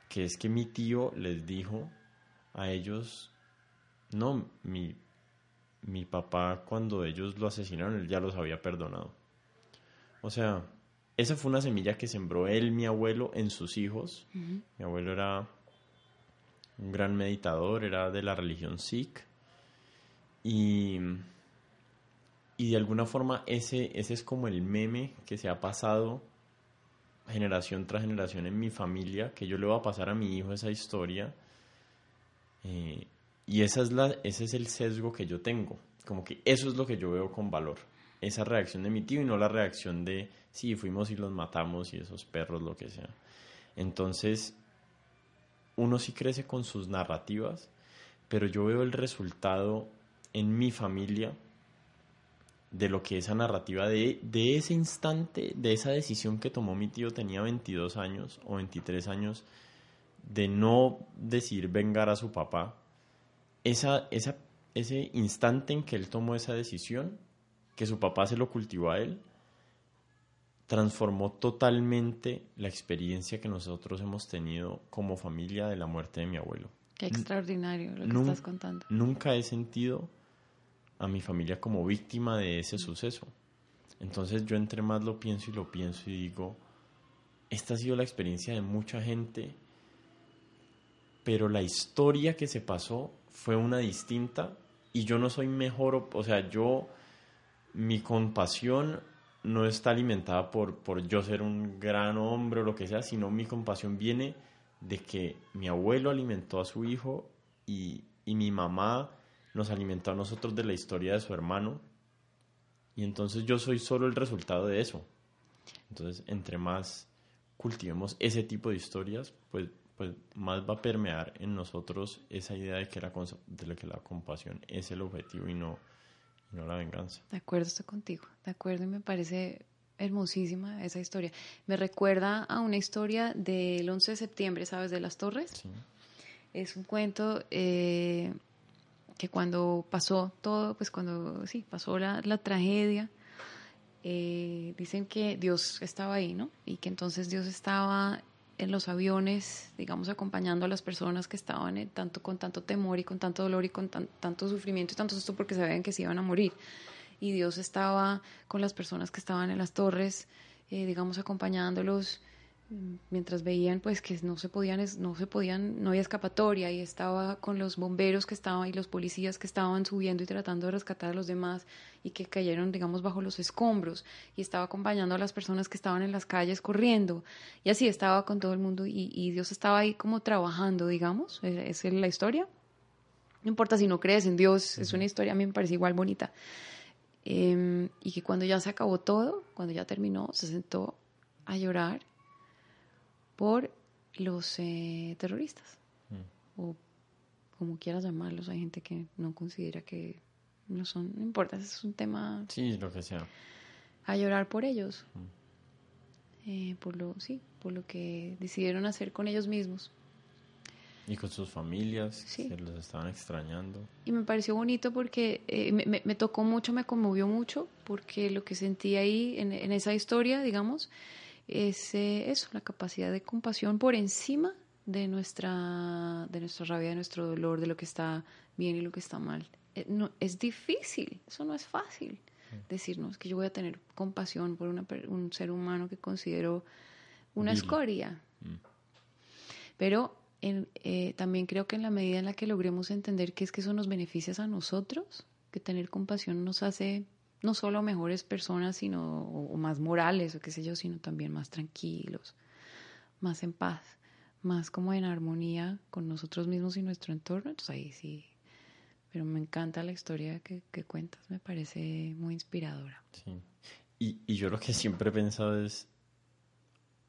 que es que mi tío les dijo a ellos, no, mi, mi papá cuando ellos lo asesinaron, él ya los había perdonado. O sea, esa fue una semilla que sembró él, mi abuelo, en sus hijos. Mi abuelo era un gran meditador, era de la religión Sikh. Y y de alguna forma ese, ese es como el meme que se ha pasado generación tras generación en mi familia, que yo le voy a pasar a mi hijo esa historia. Eh, y esa es la, ese es el sesgo que yo tengo. Como que eso es lo que yo veo con valor. Esa reacción de mi tío y no la reacción de, sí, fuimos y los matamos y esos perros, lo que sea. Entonces, uno sí crece con sus narrativas, pero yo veo el resultado en mi familia de lo que esa narrativa de, de ese instante, de esa decisión que tomó mi tío, tenía 22 años o 23 años, de no decir vengar a su papá, esa, esa, ese instante en que él tomó esa decisión, que su papá se lo cultivó a él, transformó totalmente la experiencia que nosotros hemos tenido como familia de la muerte de mi abuelo. Qué extraordinario lo que estás contando. Nunca he sentido a mi familia como víctima de ese suceso. Entonces yo entre más lo pienso y lo pienso y digo, esta ha sido la experiencia de mucha gente, pero la historia que se pasó fue una distinta y yo no soy mejor, o sea, yo, mi compasión no está alimentada por, por yo ser un gran hombre o lo que sea, sino mi compasión viene de que mi abuelo alimentó a su hijo y, y mi mamá nos alimentó a nosotros de la historia de su hermano. Y entonces yo soy solo el resultado de eso. Entonces, entre más cultivemos ese tipo de historias, pues, pues más va a permear en nosotros esa idea de que la, de que la compasión es el objetivo y no, no la venganza. De acuerdo, estoy contigo. De acuerdo, y me parece hermosísima esa historia. Me recuerda a una historia del 11 de septiembre, ¿sabes? De las Torres. Sí. Es un cuento eh, que cuando pasó todo, pues cuando sí, pasó la, la tragedia, eh, dicen que Dios estaba ahí, ¿no? Y que entonces Dios estaba en los aviones, digamos, acompañando a las personas que estaban tanto, con tanto temor y con tanto dolor y con tanto sufrimiento y tanto susto porque sabían que se iban a morir. Y Dios estaba con las personas que estaban en las torres, eh, digamos, acompañándolos mientras veían pues que no se podían no se podían no había escapatoria y estaba con los bomberos que estaban y los policías que estaban subiendo y tratando de rescatar a los demás y que cayeron digamos bajo los escombros y estaba acompañando a las personas que estaban en las calles corriendo. Y así estaba con todo el mundo y, Dios estaba ahí como trabajando digamos e, esa es la historia. No importa si no crees en Dios es una historia a mí me parece igual bonita. Em, y que cuando ya se acabó todo cuando ya terminó se sentó a llorar por los eh, terroristas, mm. o como quieras llamarlos, hay gente que no considera que no son, no importa, es un tema... Sí, lo que sea. A llorar por ellos, mm. eh, por lo, sí, por lo que decidieron hacer con ellos mismos. Y con sus familias, sí. que los estaban extrañando. Y me pareció bonito porque eh, me, me, tocó mucho, me conmovió mucho, porque lo que sentí ahí en, en esa historia, digamos, es eso, la capacidad de compasión por encima de nuestra, de nuestra rabia, de nuestro dolor, de lo que está bien y lo que está mal. Eh, no, es difícil, eso no es fácil. Decirnos que yo voy a tener compasión por una, un ser humano que considero una escoria. Mm. Pero eh, también creo que en la medida en la que logremos entender que es que eso nos beneficia a nosotros, que tener compasión nos hace no solo mejores personas, sino o, más morales o qué sé yo, sino también más tranquilos, más en paz, más como en armonía con nosotros mismos y nuestro entorno. Entonces ahí sí, pero me encanta la historia que, cuentas, me parece muy inspiradora. Sí. Y, y yo lo que siempre he pensado es,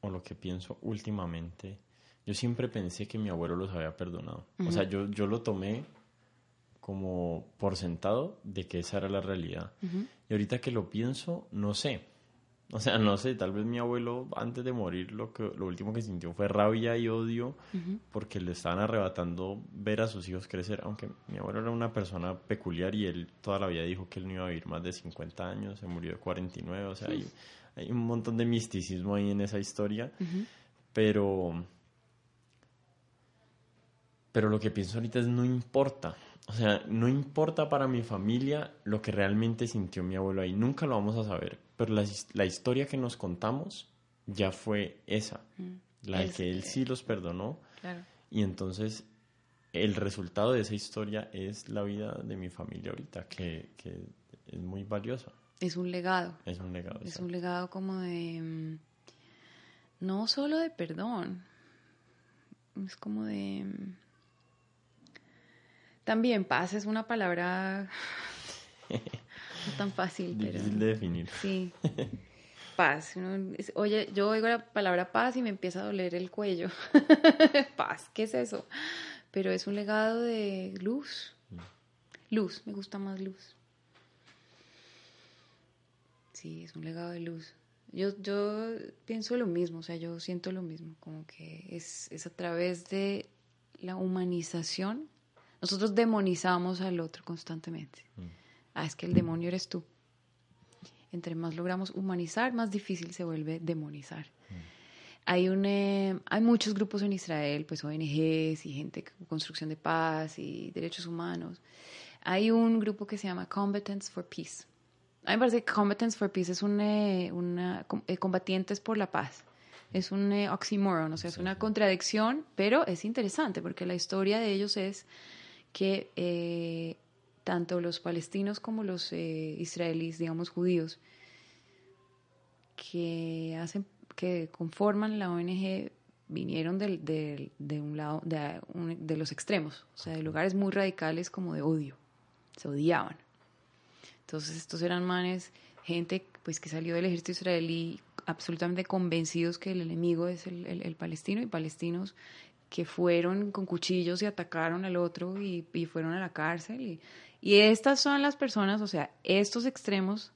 o lo que pienso últimamente, yo siempre pensé que mi abuelo los había perdonado. O sea, yo, yo lo tomé como por sentado de que esa era la realidad. Y ahorita que lo pienso, no sé. O sea, no sé, tal vez mi abuelo antes de morir lo, que, lo último que sintió fue rabia y odio porque le estaban arrebatando ver a sus hijos crecer, aunque mi abuelo era una persona peculiar y él toda la vida dijo que él no iba a vivir más de 50 años, se murió de 49, o sea, hay, hay, un montón de misticismo ahí en esa historia, pero... Pero lo que pienso ahorita es no importa, o sea, no importa para mi familia lo que realmente sintió mi abuelo ahí, nunca lo vamos a saber, pero la, historia que nos contamos ya fue esa, mm. la de que él sí los perdonó. Y entonces el resultado de esa historia es la vida de mi familia ahorita, que, es muy valiosa. Es un legado. Es un legado. Es un legado como de, mm, no solo de perdón, es como de mm, también paz es una palabra no tan fácil. Difícil de definir. Sí. Paz. Oye, yo oigo la palabra paz y me empieza a doler el cuello. paz, ¿qué es eso? Pero es un legado de luz. Mm. Luz, me gusta más luz. Sí, es un legado de luz. Yo, yo pienso lo mismo, o sea, yo siento lo mismo, como que es, es a través de la humanización nosotros demonizamos al otro constantemente. Mm. Ah, es que el demonio eres tú. Entre más logramos humanizar, más difícil se vuelve demonizar. Mm. Hay, un, eh, hay muchos grupos en Israel, pues ONGs y gente con construcción de paz y derechos humanos. Hay un grupo que se llama Combatants for Peace. A mí me parece que Combatants for Peace es un, eh, una, eh, combatientes por la paz. Es un oxymoron, o sea, es una contradicción, pero es interesante porque la historia de ellos es que eh, tanto los palestinos como los eh, israelíes, digamos judíos, que hacen, que conforman la ONG vinieron de, un lado, de, de, los extremos, o sea, de lugares muy radicales como de odio, se odiaban. Entonces estos eran manes, gente pues que salió del ejército israelí absolutamente convencidos que el enemigo es el, el palestino y palestinos que fueron con cuchillos y atacaron al otro y, fueron a la cárcel. Y, y, estas son las personas, o sea, estos extremos,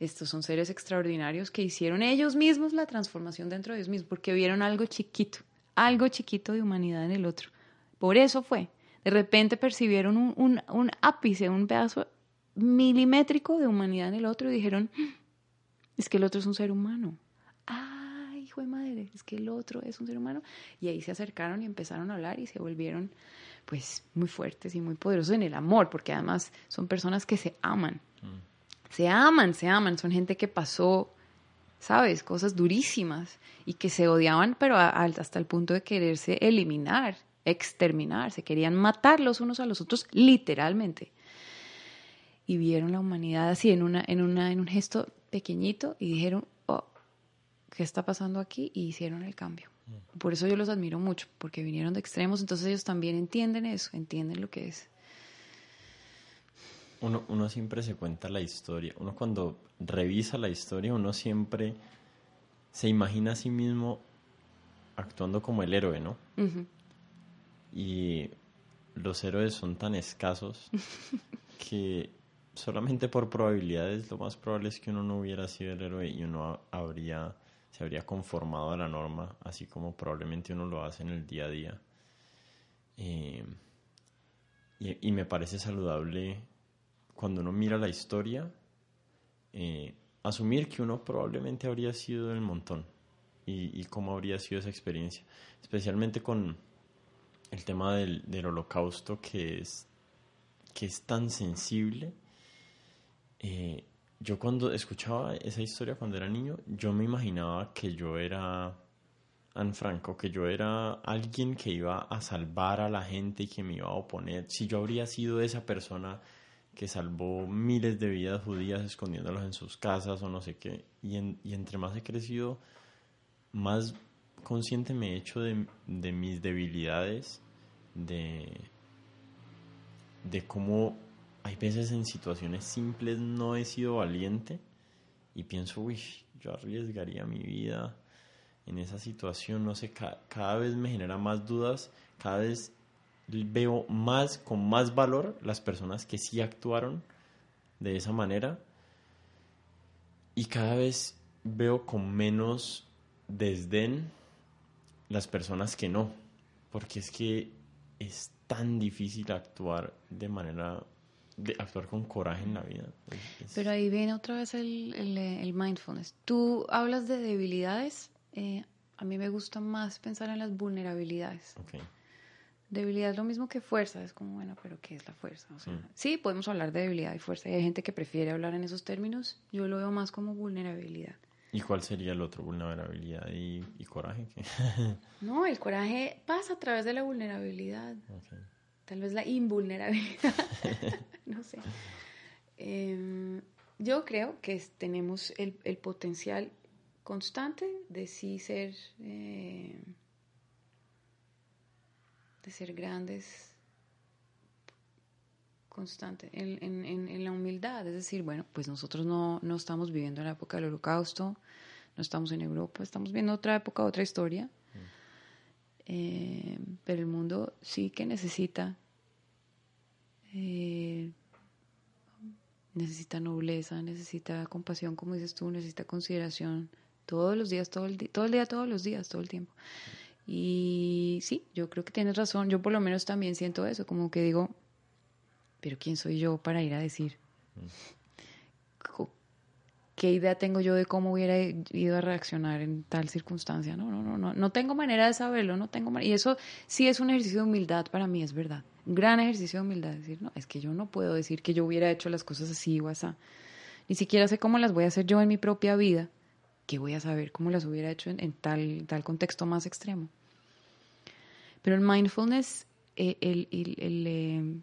estos son seres extraordinarios que hicieron ellos mismos la transformación dentro de ellos mismos, porque vieron algo chiquito, algo chiquito de humanidad en el otro. Por eso fue. De repente percibieron un, un, un ápice, un pedazo milimétrico de humanidad en el otro y dijeron, mm, es que el otro es un ser humano. ¡Ay, hijo de madre, es que el otro es un ser humano. Y ahí se acercaron y empezaron a hablar y se volvieron pues muy fuertes y muy poderosos en el amor, porque además son personas que se aman. Mm. Se aman, se aman, son gente que pasó, sabes, cosas durísimas y que se odiaban, pero hasta el punto de quererse eliminar, exterminar, se querían matar los unos a los otros literalmente. Y vieron la humanidad así en una en una en un gesto pequeñito y dijeron, "Oh, ¿qué está pasando aquí?" y hicieron el cambio. Por eso yo los admiro mucho, porque vinieron de extremos, entonces ellos también entienden eso, entienden lo que es. Uno, uno siempre se cuenta la historia, uno cuando revisa la historia, uno siempre se imagina a sí mismo actuando como el héroe, ¿no? Y los héroes son tan escasos que solamente por probabilidades lo más probable es que uno no hubiera sido el héroe y uno habría se habría conformado a la norma, así como probablemente uno lo hace en el día a día. Eh, y, me parece saludable cuando uno mira la historia, eh, asumir que uno probablemente habría sido del montón y, cómo habría sido esa experiencia, especialmente con el tema del, del holocausto que es, que es tan sensible. Eh, yo cuando escuchaba esa historia cuando era niño, yo me imaginaba que yo era Anne Franco, que yo era alguien que iba a salvar a la gente y que me iba a oponer. Si yo habría sido esa persona que salvó miles de vidas judías escondiéndolas en sus casas o no sé qué. Y, y entre más he crecido, más consciente me he hecho de, de mis debilidades, de, de cómo hay veces en situaciones simples no he sido valiente y pienso, uy, yo arriesgaría mi vida en esa situación, no sé, cada vez me genera más dudas, cada vez veo más, con más valor las personas que sí actuaron de esa manera y cada vez veo con menos desdén las personas que no, porque es que es tan difícil actuar de manera de actuar con coraje en la vida. Pero ahí viene otra vez el, el, mindfulness. Tú hablas de debilidades. Eh, a mí me gusta más pensar en las vulnerabilidades. Okay. Debilidad es lo mismo que fuerza. Es como, bueno, pero ¿qué es la fuerza? O sea, mm. Sí, podemos hablar de debilidad y fuerza. Y hay gente que prefiere hablar en esos términos. Yo lo veo más como vulnerabilidad. ¿Y cuál sería el otro? Vulnerabilidad y, y coraje. no, el coraje pasa a través de la vulnerabilidad. Okay tal vez la invulnerabilidad, no sé. Em, yo creo que tenemos el, potencial constante de sí ser, eh, de ser grandes, constante, en, la humildad. Es decir, bueno, pues nosotros no, no estamos viviendo en la época del holocausto, no estamos en Europa, estamos viendo otra época, otra historia. Eh, pero el mundo sí que necesita eh, necesita nobleza, necesita compasión, como dices tú, necesita consideración todos los días, todo el, todo el día, todos los días, todo el tiempo. Y sí, yo creo que tienes razón, yo por lo menos también siento eso, como que digo, pero ¿quién soy yo para ir a decir? ¿Qué idea tengo yo de cómo hubiera ido a reaccionar en tal circunstancia? No, no, no, no, no tengo manera de saberlo, no tengo Y eso sí es un ejercicio de humildad para mí, es verdad. Gran ejercicio de humildad, decir, no, es que yo no puedo decir que yo hubiera hecho las cosas así o así. Ni siquiera sé cómo las voy a hacer yo en mi propia vida. ¿Qué voy a saber cómo las hubiera hecho en, tal, tal contexto más extremo? Pero el mindfulness, eh, el, el, el, eh,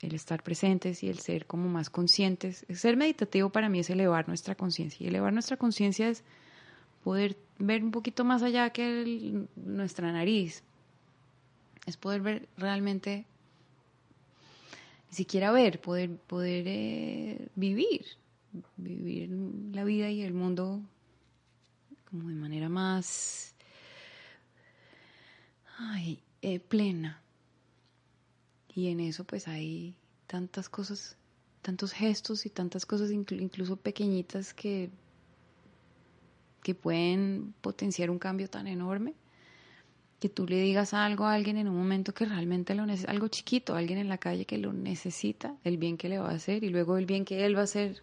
el estar presentes y el ser como más conscientes. Ser meditativo para mí es elevar nuestra conciencia. Y elevar nuestra conciencia es poder ver un poquito más allá que nuestra nariz. Es poder ver realmente, ni siquiera ver, poder, poder eh, vivir, vivir la vida y el mundo como de manera más eh, plena. Y en eso pues hay tantas cosas, tantos gestos y tantas cosas incluso pequeñitas que, que pueden potenciar un cambio tan enorme. Que tú le digas algo a alguien en un momento que realmente lo necesita, algo chiquito, alguien en la calle que lo necesita, el bien que le va a hacer y luego el bien que él va a hacer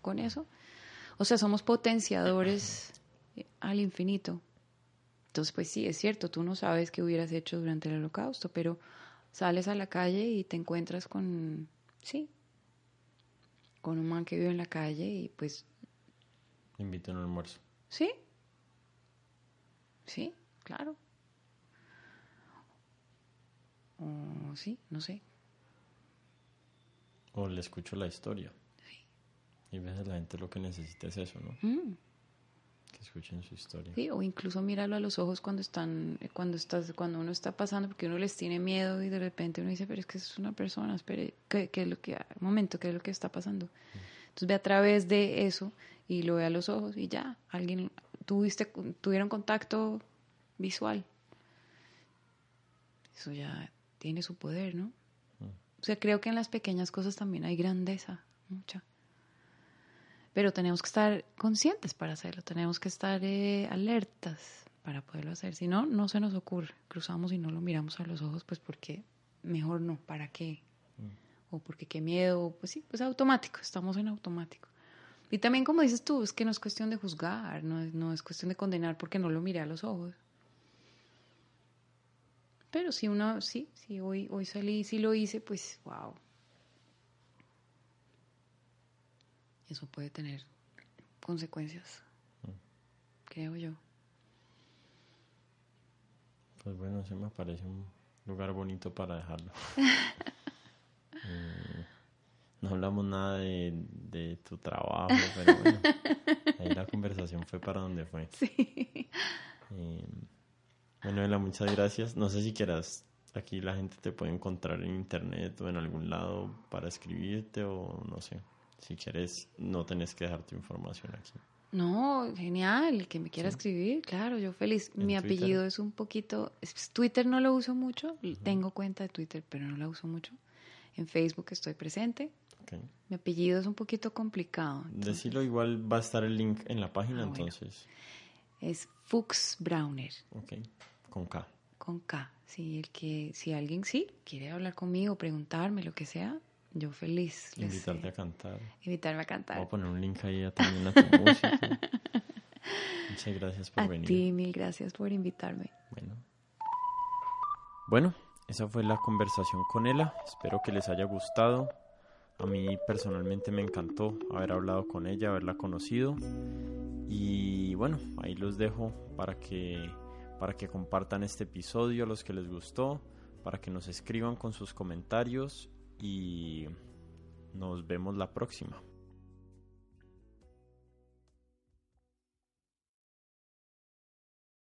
con eso. O sea, somos potenciadores al infinito Entonces, pues sí, es cierto, tú no sabes qué hubieras hecho durante el holocausto, pero sales a la calle y te encuentras con, sí, con un man que vive en la calle y pues... Invita a un almuerzo. Sí, sí, claro. O sí, no sé. O le escucho la historia. Y a veces la gente lo que necesita es eso, ¿no? Mm. Que escuchen su historia. Sí, o incluso míralo a los ojos cuando están, cuando estás, cuando uno está pasando, porque uno les tiene miedo y de repente uno dice, pero es que es una persona, espere, ¿qué, qué es lo que, un momento, qué es lo que está pasando? Entonces ve a través de eso y lo ve a los ojos y ya, alguien, tuviste, tuvieron contacto visual. Eso ya tiene su poder, ¿no? O sea, creo que en las pequeñas cosas también hay grandeza, mucha. Pero tenemos que estar conscientes para hacerlo, tenemos que estar eh, alertas para poderlo hacer. Si no, no se nos ocurre. Cruzamos y no lo miramos a los ojos, pues porque mejor no, ¿para qué? O porque qué miedo, pues sí, pues automático, estamos en automático. Y también como dices tú, es que no es cuestión de juzgar, no es, no es cuestión de condenar porque no lo miré a los ojos. Pero si uno, sí, si hoy, hoy salí, si lo hice, pues wow, eso puede tener consecuencias, creo yo. Pues bueno, se me parece un lugar bonito para dejarlo. Eh, no hablamos nada de, de, tu trabajo, pero bueno, ahí la conversación fue para donde fue. Sí. Eh, bueno, Ela, muchas gracias. No sé si quieras, aquí la gente te puede encontrar en internet o en algún lado para escribirte o no sé. Si quieres, no tenés que dejar tu información aquí. No, genial, que me quiera escribir, claro, yo feliz. Mi apellido es un poquito, Twitter no lo uso mucho, tengo cuenta de Twitter, pero no la uso mucho. En Facebook estoy presente. Mi apellido es un poquito complicado. Decirlo igual va a estar el link en la página, ah, entonces. Es Fuchs Browner. Con K. Con K. Sí, el que, si alguien sí quiere hablar conmigo, preguntarme, lo que sea, yo feliz. Invitarte a cantar. Invitarme a cantar. Voy a poner un link ahí también a tu música. Muchas gracias por venir. A ti, mil gracias por invitarme. Bueno. Bueno, esa fue la conversación con Ela. Espero que les haya gustado. A mí personalmente me encantó haber hablado con ella, haberla conocido. Y bueno, ahí los dejo para que, para que compartan este episodio a los que les gustó, para que nos escriban con sus comentarios y nos vemos la próxima.